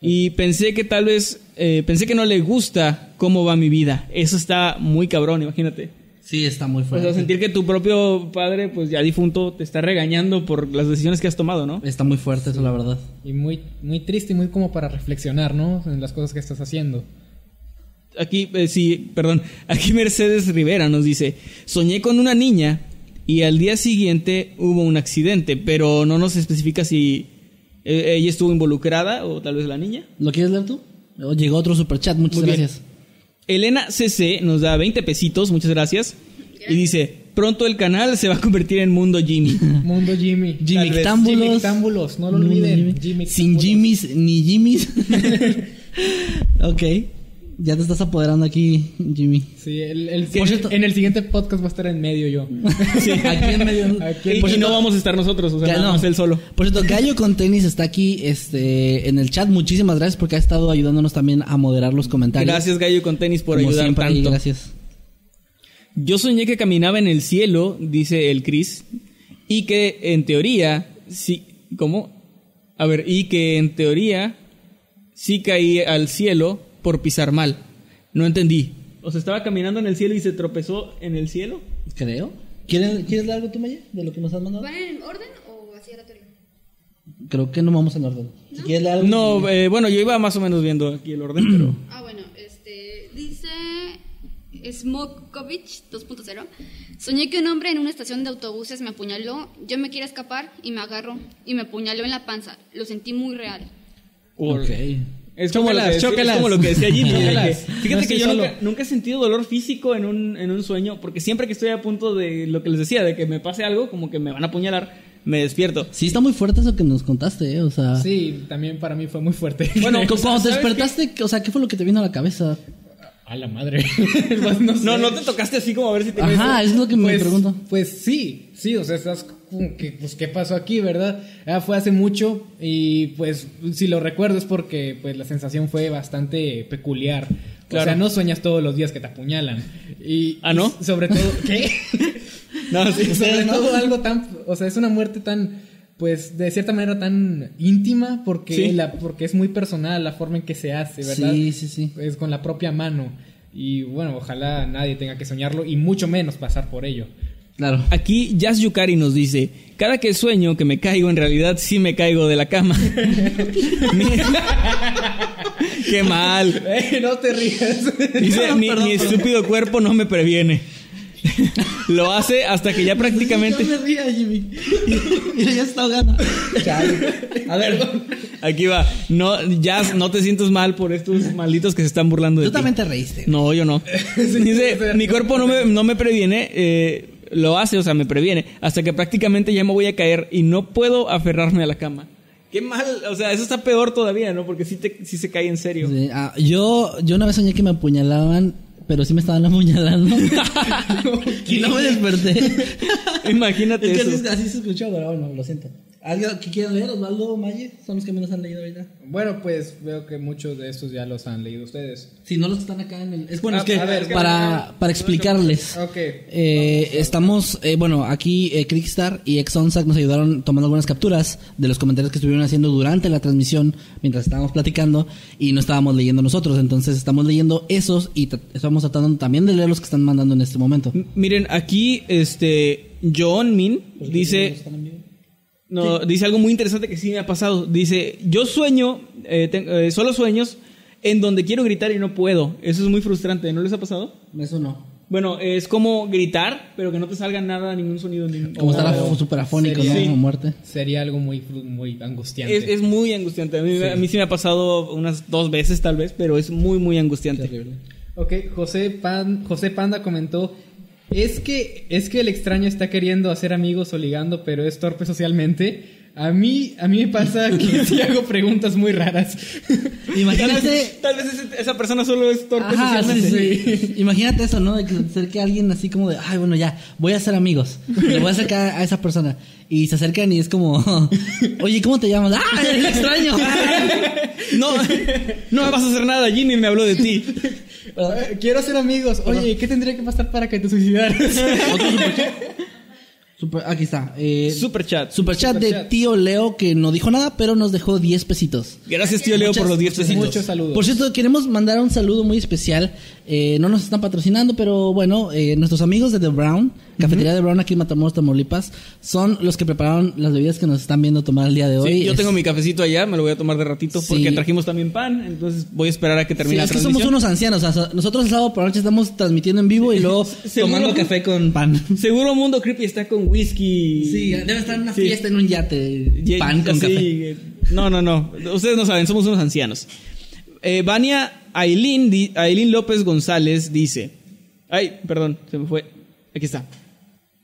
B: Y pensé que tal vez, eh, pensé que no le gusta cómo va mi vida. Eso está muy cabrón, imagínate.
A: Sí, está muy
B: O
A: fuerte.
B: sea, sentir que tu propio padre, pues ya difunto, te está regañando por las decisiones que has tomado, ¿no?
A: Está muy fuerte eso, la verdad.
D: Y muy, muy triste y muy como para reflexionar, ¿no? En las cosas que estás haciendo.
B: Aquí, eh, sí, perdón. Aquí Mercedes Rivera nos dice: Soñé con una niña y al día siguiente hubo un accidente, pero no nos especifica si eh, ella estuvo involucrada o tal vez la niña.
A: ¿Lo quieres leer tú? Llegó otro superchat, muchas
B: Muy bien. Elena CC nos da 20 pesitos, muchas gracias. Y dice: Pronto el canal se va a convertir en Mundo Jimmy. *laughs*
D: Mundo Jimmy.
A: Jimmy Ctámbulos,
D: no lo olviden.
A: Jimmy.
D: Jimmy
A: Sin. Jimmys ni Jimmys. *laughs* ok. Ya te estás apoderando aquí, Jimmy.
D: Sí, el, el- en-
A: cierto-
D: en el siguiente podcast va a estar en medio yo. *laughs*
A: Sí, aquí en medio.
D: Aquí
B: Y,
A: Por cierto-
B: no vamos a estar nosotros, o sea,
A: no.
B: más él solo.
A: Por cierto, Gallo con tenis está aquí este, en el chat. Muchísimas gracias porque ha estado ayudándonos también a moderar los comentarios.
B: Gracias, Gallo con tenis, por
A: Como
B: ayudar
A: siempre,
B: tanto.
A: gracias.
B: Yo soñé que caminaba en el cielo, dice el Chris, y que en teoría, sí, ¿cómo? A ver, y que en teoría sí caí al cielo por pisar mal. No entendí. O sea, estaba caminando en el cielo y se tropezó en el cielo.
A: Creo. ¿Quieres, ¿Quieres leer algo tú, Maya? De lo que nos has mandado.
C: ¿Van en orden o así aleatorio?
A: Creo que no vamos en orden. Si quieres leer algo.
B: No, eh, bueno, yo iba más o menos viendo aquí el orden, pero... *clears throat*
C: Ah, bueno, este. Dice. Smokovich 2.0. Soñé que un hombre en una estación de autobuses me apuñaló. Yo me quería escapar y me agarró y me apuñaló en la panza. Lo sentí muy real.
A: Ok.
B: Es como, lo que,
D: Chócalas,
B: es como lo que decía Jimmy. de que- fíjate
D: No
B: que yo nunca, nunca he sentido dolor físico en un, en un sueño, porque siempre que estoy a punto de lo que les decía, de que me pase algo, como que me van a apuñalar, me despierto.
A: Sí, está muy fuerte eso que nos contaste, ¿eh? O sea.
D: Sí, también para mí fue muy fuerte.
B: Bueno, *laughs*
A: cu- Cuando te
B: ¿sabes
A: despertaste, o sea, ¿qué fue lo que te vino a la cabeza?
D: a la madre. *laughs* Pues no, sé.
B: No, no te tocaste así como a ver si te...
A: Ajá, es lo que me
D: Pues,
A: pregunto.
D: pues sí, sí, o sea, estás que, pues, ¿qué pasó aquí, verdad? Ah, fue hace mucho y pues si lo recuerdo es porque pues la sensación fue bastante peculiar. O sea, no sueñas todos los días que te apuñalan. Y,
B: ¿Ah, no?
D: y sobre todo, *laughs* ¿qué?
B: No, sí. *laughs*
D: sobre todo algo tan, o sea, es una muerte tan, pues, de cierta manera tan íntima porque,
B: Sí.
D: la, porque es muy personal la forma en que se hace, ¿verdad?
A: Sí, sí, sí.
D: Es con la propia mano. Y bueno, ojalá nadie tenga que soñarlo y mucho menos pasar por ello.
A: Claro.
B: Aquí Jazz Yukari nos dice, cada que sueño que me caigo, en realidad sí me caigo de la cama. *laughs* *laughs* Qué mal.
D: No te rías.
B: Dice, *laughs* mi,
A: perdón,
B: mi
A: perdón.
B: estúpido cuerpo no me previene. Lo hace hasta que ya prácticamente...
A: No me ría, Jimmy. Mira, ya está ahogando. A ver,
B: Aquí va. No, Jazz, no te sientas mal por estos malditos que se están burlando de
A: tú
B: ti.
A: también te reíste.
B: No, yo no. Dice, mi cuerpo no me, no me previene, eh, lo hace, o sea, me previene, hasta que prácticamente ya me voy a caer y no puedo aferrarme a la cama. Qué mal, o sea, eso está peor todavía, ¿no? Porque sí, te, sí se cae en serio.
A: Sí, ah, yo, yo una vez soñé que me apuñalaban, pero sí me estaban *laughs* apuñalando. *laughs* y no me desperté.
B: Imagínate
A: es que
B: eso.
A: así, así se escuchó, pero bueno, lo siento. ¿Alguien que quiera leer? Osvaldo, Maye, son los que menos han leído ahorita.
D: Bueno, pues veo que muchos de estos ya los han leído ustedes.
A: Si no los están acá en el... Es bueno,
D: Ah,
A: es que,
D: es
A: para, para explicarles.
D: Ok.
A: Eh, estamos, eh, bueno, aquí eh, Crickstar y Exonsac nos ayudaron tomando algunas capturas de los comentarios que estuvieron haciendo durante la transmisión mientras estábamos platicando y no estábamos leyendo nosotros. Entonces estamos leyendo esos y estamos tratando también de leer los que están mandando en este momento.
B: M- Miren, aquí, este, John Min dice, no, dice algo muy interesante que sí me ha pasado. Dice, yo sueño, eh, ten- eh, solo sueños en donde quiero gritar y no puedo. Eso es muy frustrante, ¿no les ha pasado?
A: Eso no.
B: Bueno, es como gritar, pero que no te salga nada, ningún sonido. Ni,
A: Como estar
B: o-
A: af- súper afónico,
D: sería-
A: ¿no?
B: Sí.
A: Como muerte.
D: Sería algo muy, muy angustiante.
B: es, es muy angustiante. A mí, a mí sí me ha pasado unas dos veces tal vez, pero es muy, muy angustiante.
A: Terrible.
D: Ok, José, Pan, José Panda comentó. Es que, es que el extraño está queriendo hacer amigos o ligando, pero es torpe socialmente. A mí, a mí me pasa que *laughs* sí hago preguntas muy raras.
A: Imagínate. *laughs*
B: Tal vez esa persona solo es torpe
A: Ajá, sí,
B: socialmente.
A: sí. Imagínate eso, ¿no? De que se acerque alguien así como de, ay, bueno, ya, voy a ser amigos. Le voy a acercar a esa persona. Y se acercan y es como, *laughs* oye, ¿cómo te llamas? ¡Ah, el extraño!
B: No, no me vas a hacer nada, Ginny me habló de ti.
D: Quiero ser amigos. Oye, ¿qué tendría que pasar para que te suicidaras?
A: Super- aquí está. Eh,
B: Super chat.
A: superchat de
D: Superchat.
A: tío Leo que no dijo nada, pero nos dejó 10 pesitos.
B: Gracias, tío Leo, por los 10 pesitos.
D: Muchos saludos.
A: Por cierto, queremos mandar un saludo muy especial. Eh, no nos están patrocinando, pero bueno, eh, nuestros amigos de The Brown, Cafetería de Brown aquí en Matamoros, Tamaulipas, son los que prepararon las bebidas que nos están viendo tomar el día de hoy.
B: Sí, yo
A: Es-
B: tengo mi cafecito allá, me lo voy a tomar de ratito
A: Sí.
B: porque trajimos también pan, entonces voy a esperar a que
A: Sí,
B: termine
A: es
B: la
A: que somos unos ancianos. o sea, nosotros el sábado por la noche estamos transmitiendo en vivo y luego *laughs* tomando café con pan. *laughs*
B: Seguro Mundo Creepy está con whisky.
A: Sí, debe estar en una
B: Sí.
A: fiesta en un yate.
B: Y-
A: Pan con café.
B: eh, No, no, no. Ustedes no saben, somos unos ancianos. Eh, Vania Aileen, di- Aileen López González dice. Ay, perdón, se me fue. Aquí está.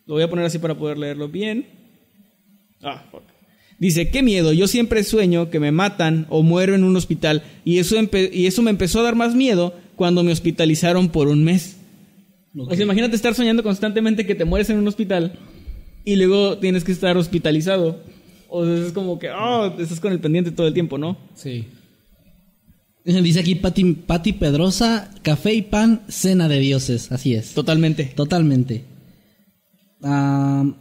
B: Lo voy a poner así para poder leerlo bien. Ah. Dice, qué miedo, yo siempre sueño que me matan o muero en un hospital y eso, y eso me empezó a dar más miedo cuando me hospitalizaron por un mes. O sea, imagínate estar soñando constantemente que te mueres en un hospital y luego tienes que estar hospitalizado. O sea, es como que, oh, estás con el pendiente todo el tiempo, ¿no?
D: Sí. *laughs*
A: Dice aquí Pati, Pati Pedrosa, café y pan, cena de dioses. Así es.
B: Totalmente.
A: Totalmente.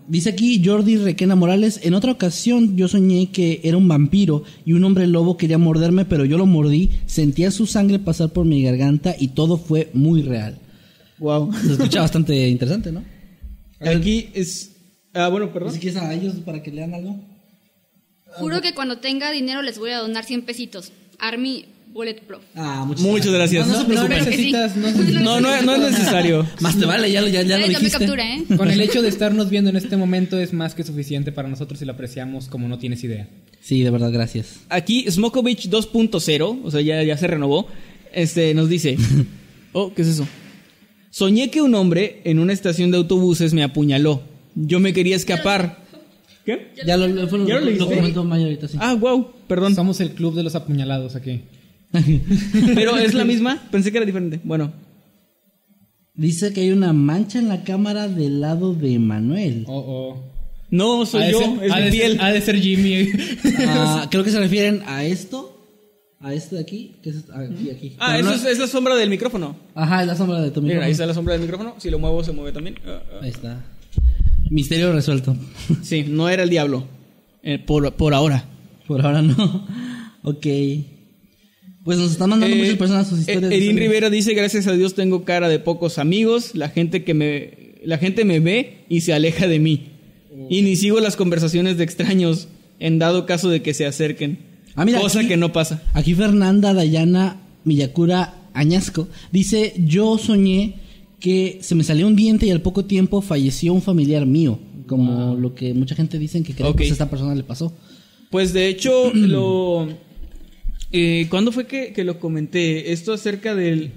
A: Dice aquí Jordi Requena Morales, en otra ocasión yo soñé que era un vampiro y un hombre lobo quería morderme, pero yo lo mordí, sentía su sangre pasar por mi garganta y todo fue muy real.
B: Wow.
A: Se escucha bastante interesante, ¿no? *laughs*
B: Aquí es. Ah, bueno, perdón.
A: Si quieres a ellos para que lean algo.
C: Juro que cuando tenga dinero les voy a donar 100 pesitos. Army Bulletproof.
A: Ah, muchas,
B: Muchas gracias.
A: No, no
D: No necesitas, no
C: Sí.
D: necesitas.
B: No, no, no es necesario.
A: Más te vale, ya, lo- ya, ya lo dijiste.
C: captura, ¿eh?
D: Con el hecho de estarnos viendo en este momento es más que suficiente para nosotros y lo apreciamos como no tienes idea.
A: Sí, de verdad, gracias.
B: Aquí Smokovich 2.0, o sea, ya, ya se renovó, este, nos dice, *laughs* oh, ¿qué es eso? Soñé que un hombre en una estación de autobuses me apuñaló. Yo me quería escapar. ¿Qué?
A: Ya lo, lo, lo-
B: ¿Ya lo
A: lo comentó Maya ahorita, sí.
B: Ah, wow, perdón.
D: Somos el club de los apuñalados aquí. *laughs*
B: Pero es la misma, pensé que era diferente. Bueno,
A: Dice que hay una mancha en la cámara del lado de Manuel.
D: Oh, oh.
B: no soy yo,
D: ser-
B: es
D: ha
B: mi
D: de ser-
B: piel.
D: ha de ser Jimmy.
A: Ah, *laughs* creo que se refieren a esto, a este de aquí, que es aquí, aquí.
B: Ah,
A: Pero
B: eso
A: no-
B: es, es la sombra del micrófono.
A: Ajá, es la sombra de tu
B: Mira,
A: micrófono.
B: ahí está la sombra del micrófono. Si lo muevo, se mueve también. Ah, ah.
A: Ahí está. Misterio resuelto.
B: Sí, no era el diablo. Eh, por, por ahora.
A: Por ahora no. ok. Pues nos están mandando
B: Eh,
A: muchas personas sus historias.
B: eh, Erin. Rivera dice, gracias a Dios tengo cara de pocos amigos, la gente que me, la gente me ve y se aleja de mí. Y ni sigo las conversaciones de extraños en dado caso de que se acerquen.
A: Ah, mira,
B: cosa
A: aquí-
B: que no pasa.
A: Aquí Fernanda Dayana Miyakura Añasco dice, yo soñé que se me salió un diente y al poco tiempo falleció un familiar mío. Como lo que mucha gente dice que creo
B: Ok.
A: que a esta persona le pasó.
B: Pues de hecho, *clears throat* lo... Eh, ¿Cuándo fue que, que lo comenté? Esto acerca del...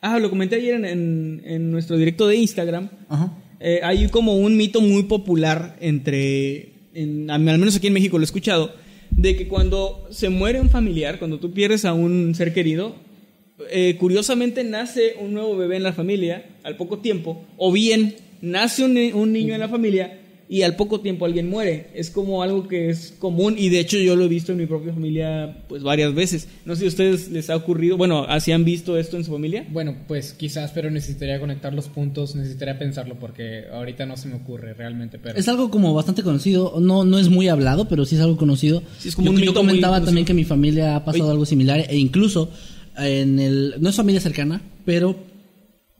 B: Ah, lo comenté ayer en, en- en nuestro directo de Instagram.
A: Ajá.
B: Eh, hay como un mito muy popular entre, en- al menos aquí en México lo he escuchado, de que cuando se muere un familiar, cuando tú pierdes a un ser querido, eh, curiosamente nace un nuevo bebé en la familia al poco tiempo, o bien nace un, un niño en la familia y al poco tiempo alguien muere. Es como algo que es común y de hecho yo lo he visto en mi propia familia pues varias veces. No sé si a ustedes les ha ocurrido, bueno, ¿así han visto esto en su familia?
D: Bueno, pues quizás, pero necesitaría conectar los puntos, necesitaría pensarlo porque ahorita no se me ocurre realmente, pero...
A: Es algo como bastante conocido, no, no es muy hablado, pero sí es algo conocido.
B: Sí, es como
A: yo,
B: un
A: yo comentaba también que mi familia ha pasado
B: Oye.
A: algo similar e incluso en el no es familia cercana, pero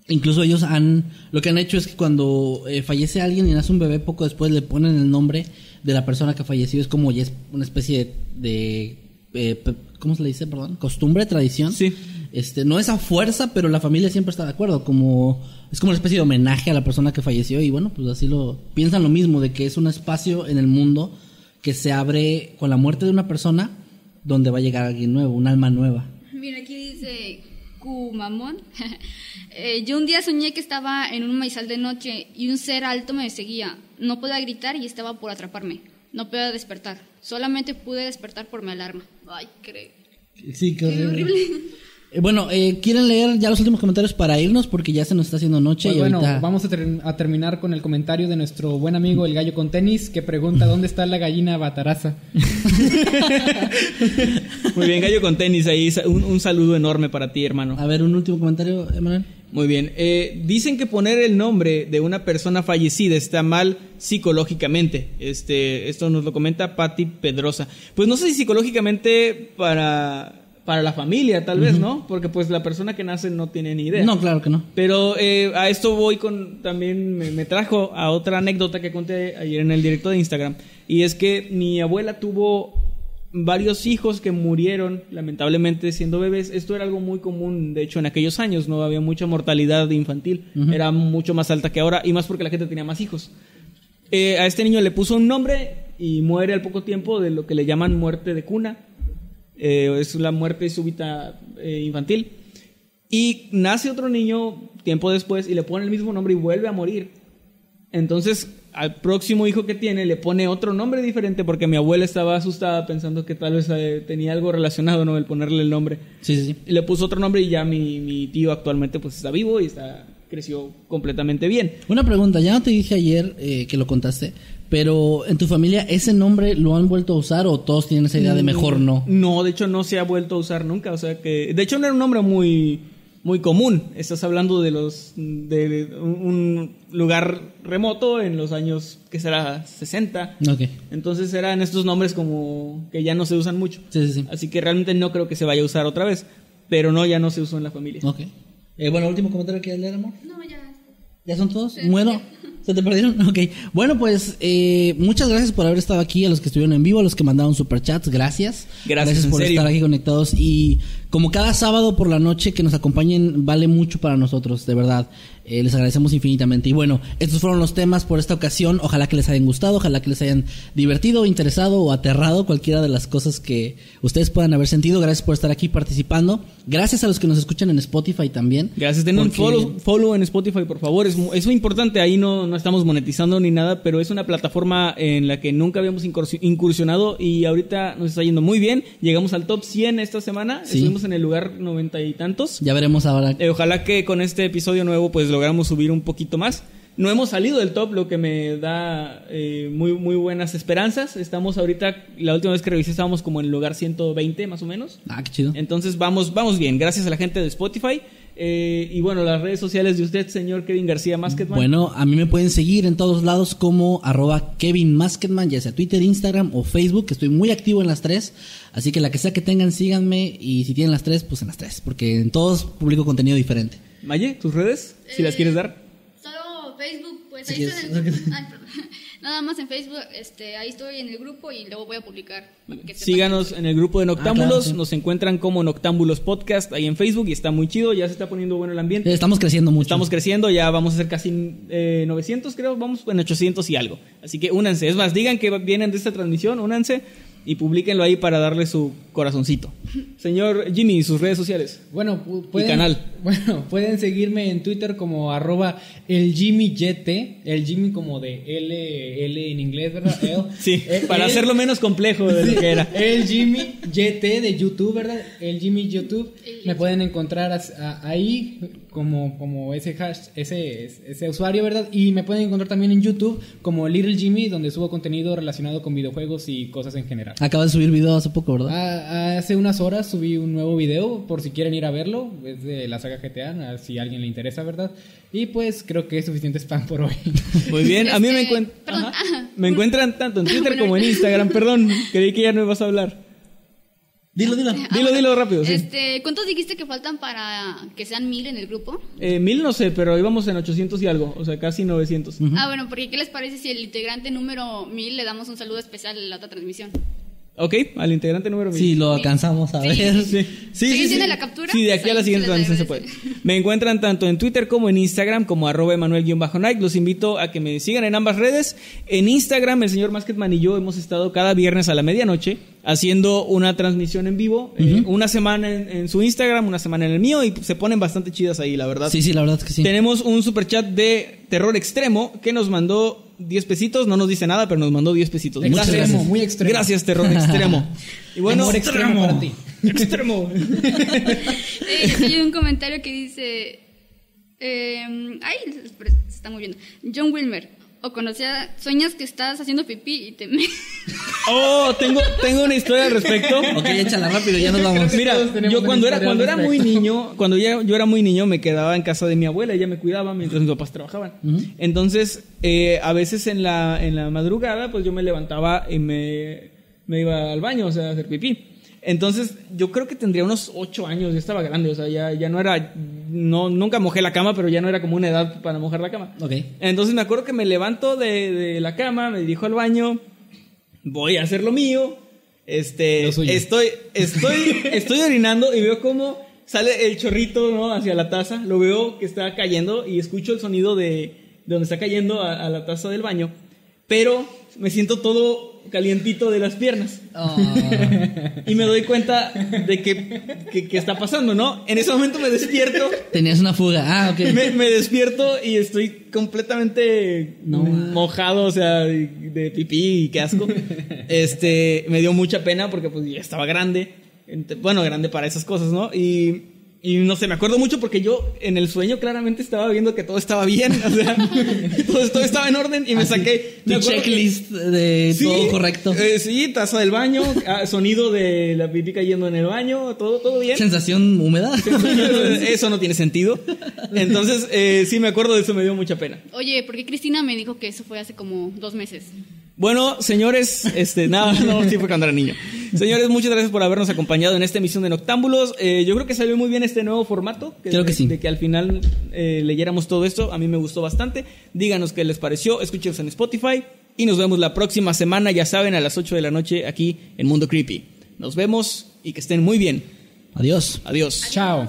A: incluso ellos han lo que han hecho es que cuando eh, fallece alguien y nace un bebé poco después le ponen el nombre de la persona que falleció, es como ya es una especie de, de, eh, ¿cómo se le dice? Perdón, costumbre, tradición.
B: Sí.
A: Este, no es a fuerza, pero la familia siempre está de acuerdo, como es como una especie de homenaje a la persona que falleció y bueno, pues así lo piensan lo mismo de que es un espacio en el mundo que se abre con la muerte de una persona donde va a llegar alguien nuevo, un alma nueva.
C: Mira, aquí Kumamon. *laughs* Eh, yo un día soñé que estaba en un maizal de noche y un ser alto me seguía. No podía gritar y estaba por atraparme. no pude despertar. Solamente pude despertar por mi alarma. Ay, creo.
A: Sí, qué
C: Qué
A: horrible. Eh, Bueno, eh, ¿quieren leer ya los últimos comentarios para irnos? Porque ya se nos está haciendo noche
D: Pues
A: y
D: bueno,
A: ahorita...
D: vamos a, ter- a terminar con el comentario de nuestro buen amigo el gallo con tenis que pregunta dónde está la gallina bataraza. *laughs*
B: Muy bien, gallo con tenis ahí. Un, un saludo enorme para ti, hermano.
A: A ver, un último comentario, Emanuel.
B: Muy bien. Eh, dicen que poner el nombre de una persona fallecida está mal psicológicamente. Este, esto nos lo comenta Patti Pedrosa. Pues no sé si psicológicamente para, para la familia, tal vez, ¿no? Porque pues la persona que nace no tiene ni idea.
A: No, claro que no.
B: Pero eh, a esto voy con también me, me trajo a otra anécdota que conté ayer en el directo de Instagram y es que mi abuela tuvo varios hijos que murieron lamentablemente siendo bebés. Esto era algo muy común, de hecho en aquellos años no había mucha mortalidad infantil, era mucho más alta que ahora y más porque la gente tenía más hijos. Eh, a este niño le puso un nombre y muere al poco tiempo de lo que le llaman muerte de cuna. Eh, es la muerte súbita eh, infantil. Y nace otro niño tiempo después y le pone el mismo nombre y vuelve a morir. Entonces, al próximo hijo que tiene le pone otro nombre diferente porque mi abuela estaba asustada pensando que tal vez eh, tenía algo relacionado, ¿no? El ponerle el nombre.
A: Sí, sí, sí.
B: Y le puso otro nombre y ya mi, mi tío actualmente pues está vivo y está creció completamente bien.
A: Una pregunta, ya no te dije ayer eh, que lo contaste, pero en tu familia ese nombre lo han vuelto a usar o todos tienen esa idea de mejor no.
B: No, de hecho no se ha vuelto a usar nunca, o sea que de hecho no era un nombre muy muy común. Estás hablando de los de un un lugar remoto en los años que será 60.
A: Ok,
B: Entonces eran estos nombres como que ya no se usan mucho.
A: sí, sí, sí.
B: Así que realmente no creo que se vaya a usar otra vez, pero no ya no se usó en la familia.
A: Ok. Eh, bueno, último comentario que leer, amor.
C: No, ya.
A: ¿Ya son todos? Bueno, ¿se te perdieron? *laughs* Ok. Bueno, pues eh, muchas gracias por haber estado aquí, a los que estuvieron en vivo, a los que mandaron superchats, gracias.
B: Gracias, en
A: por
B: serio.
A: estar aquí conectados. Y como cada sábado por la noche que nos acompañen, vale mucho para nosotros, de verdad. Eh, les agradecemos infinitamente. Y bueno, estos fueron los temas por esta ocasión. Ojalá que les hayan gustado, ojalá que les hayan divertido, interesado o aterrado, cualquiera de las cosas que ustedes puedan haber sentido. Gracias por estar aquí participando. Gracias a los que nos escuchan en Spotify también.
B: Gracias, den un
A: porque-
B: follow, follow en Spotify, por favor. Es, mu- es muy importante. Ahí no, no estamos monetizando ni nada, pero es una plataforma en la que nunca habíamos incursi- incursionado y ahorita nos está yendo muy bien. Llegamos al top 100 esta semana.
A: Sí.
B: Estuvimos en el lugar noventa y tantos.
A: Ya veremos ahora.
B: Eh, ojalá que con este episodio nuevo pues logramos subir un poquito más. No hemos salido del top, lo que me da eh, muy, muy buenas esperanzas. Estamos ahorita, la última vez que revisé estábamos como en el lugar 120 más o menos.
A: Ah, qué chido.
B: Entonces vamos, vamos bien, gracias a la gente de Spotify. Eh, y bueno, las redes sociales de usted, señor Kevin García Masketman.
A: Bueno, a mí me pueden seguir en todos lados como arroba Kevin Masketman, ya sea Twitter, Instagram o Facebook, que estoy muy activo en las tres. Así que la que sea que tengan, síganme. Y si tienen las tres, pues en las tres, porque en todos publico contenido diferente.
B: Maye, tus redes, si las
C: Eh,
B: quieres dar.
C: Solo Facebook, pues ahí estoy en el grupo. *laughs* Ay, perdón. *laughs* Nada más en Facebook, este, ahí estoy en el grupo y luego voy a publicar.
B: Síganos en el grupo de Noctámbulos,
A: Ah, claro, sí.
B: nos encuentran como Noctámbulos Podcast ahí en Facebook y está muy chido, ya se está poniendo bueno el ambiente.
A: Eh, Estamos creciendo mucho.
B: Estamos creciendo, ya vamos a ser casi eh, 900 creo, vamos en 800 y algo. Así que únanse, es más, digan que vienen de esta transmisión, únanse y publíquenlo ahí para darle su corazoncito. Señor Jimmy, sus redes sociales.
D: Bueno, pu- pueden,
B: canal. *laughs*
D: Bueno, pueden seguirme en Twitter como arroba el Jimmy YT, el Jimmy como de L, L en inglés, ¿verdad? L. *laughs*
B: Sí,
D: Eh,
B: para
D: el-
B: hacerlo menos complejo de lo que era. *laughs*
D: El Jimmy YT de YouTube, ¿verdad? El Jimmy YouTube. Me pueden encontrar ahí como, como ese hash, ese, ese usuario, ¿verdad? Y me pueden encontrar también en YouTube como Little Jimmy, donde subo contenido relacionado con videojuegos y cosas en general.
A: Acabas de subir video hace poco, ¿verdad?
D: Ah, hace unas horas subí un nuevo video por si quieren ir a verlo. Es de la saga GTA, si a alguien le interesa, ¿verdad? Y pues creo que es suficiente spam por hoy. *laughs*
B: Muy bien, a mí me,
C: Este,
B: encuent- Ajá. me encuentran tanto en *laughs* Twitter
C: Bueno,
B: como en Instagram. Perdón, creí que ya no me vas a hablar.
A: Dilo, dilo.
C: Ah,
B: Dilo, dilo rápido, sí.
C: Este, ¿Cuántos dijiste que faltan para que sean mil en el grupo?
B: Eh, mil no sé, pero íbamos en 800 y algo, o sea, casi 900.
C: Ah, bueno, porque ¿qué les parece si el integrante número mil le damos un saludo especial en la otra transmisión?
B: Ok, al integrante número 1000.
A: Sí, lo alcanzamos a
C: Sí.
A: ver.
B: Sí, *laughs* sí,
C: ¿Sí
B: sí,
C: la captura?
B: Sí, de aquí a la siguiente transmisión se puede. Me encuentran tanto en Twitter como en Instagram como arroba Emanuel-Nike. Los invito a que me sigan en ambas redes. En Instagram, el señor Masketman y yo hemos estado cada viernes a la medianoche haciendo una transmisión en vivo. eh, una semana en, en su Instagram, una semana en el mío y se ponen bastante chidas ahí, la verdad.
A: Sí, sí, la verdad es que sí.
B: Tenemos un super chat de terror extremo que nos mandó 10 pesitos, no nos dice nada, pero nos mandó 10 pesitos.
D: Extremo,
B: Muchas gracias.
D: muy extremo.
B: Gracias, terror extremo. *laughs* Y bueno,
D: Amor extremo para ti. *laughs*
B: Extremo.
C: Eh, hay un comentario que dice. Eh, ay, se está moviendo. John Wilmer. O conocía, sueñas que estás haciendo pipí y te. me- *laughs*
B: Oh, tengo, tengo una historia al respecto. *laughs*
A: Ok, échala rápido, ya nos vamos.
B: Mira, yo cuando era, cuando era muy niño, cuando ya, yo era muy niño, me quedaba en casa de mi abuela, ella me cuidaba mientras mis papás trabajaban. Entonces, eh, a veces en la, en la madrugada, pues yo me levantaba y me, me iba al baño, o sea, a hacer pipí. Entonces, yo creo que tendría unos ocho años, ya estaba grande, o sea, ya, ya no era, no, nunca mojé la cama, pero ya no era como una edad para mojar la cama.
A: Ok.
B: Entonces me acuerdo que me levanto de, de la cama, me dirijo al baño, voy a hacer lo mío. Este,
D: Lo
B: estoy, estoy, *laughs* estoy orinando y veo cómo sale el chorrito, ¿no? Hacia la taza. Lo veo que está cayendo y escucho el sonido de, de donde está cayendo a, a la taza del baño. Pero me siento todo calientito de las piernas.
A: Oh. *laughs*
B: Y me doy cuenta de que, que, que está pasando, ¿no? En ese momento me despierto.
A: Tenías una fuga. Ah, ok.
B: Me, me despierto y estoy completamente mojado, o sea, de, pipí y qué asco. *laughs* Este, me dio mucha pena porque pues ya estaba grande. Bueno, grande para esas cosas, ¿no? Y, y no sé, me acuerdo mucho porque yo en el sueño claramente estaba viendo que todo estaba bien, o sea, *laughs* todo, todo estaba en orden y me saqué
A: Tu
B: me que-
A: checklist de
B: Sí,
A: todo correcto.
B: eh, sí, taza del baño, ah, sonido de la pipí cayendo en el baño, todo, todo bien.
A: Sensación húmeda. *laughs*
B: Eso no tiene sentido. Entonces, eh, sí me acuerdo de eso, me dio mucha pena.
C: Oye, porque Cristina me dijo que eso fue hace como dos meses.
B: Bueno, señores, este, nada, *laughs* no, sí fue cuando era niño. Señores, muchas gracias por habernos acompañado en esta emisión de Noctámbulos. Eh, yo creo que salió muy bien este nuevo formato.
A: Creo que sí.
B: De que al final eh, leyéramos todo esto. A mí me gustó bastante. Díganos qué les pareció. Escúchenos en Spotify. Y nos vemos la próxima semana, ya saben, a las 8 de la noche aquí en Mundo Creepy. Nos vemos y que estén muy bien.
A: Adiós.
B: Adiós.
D: Chao.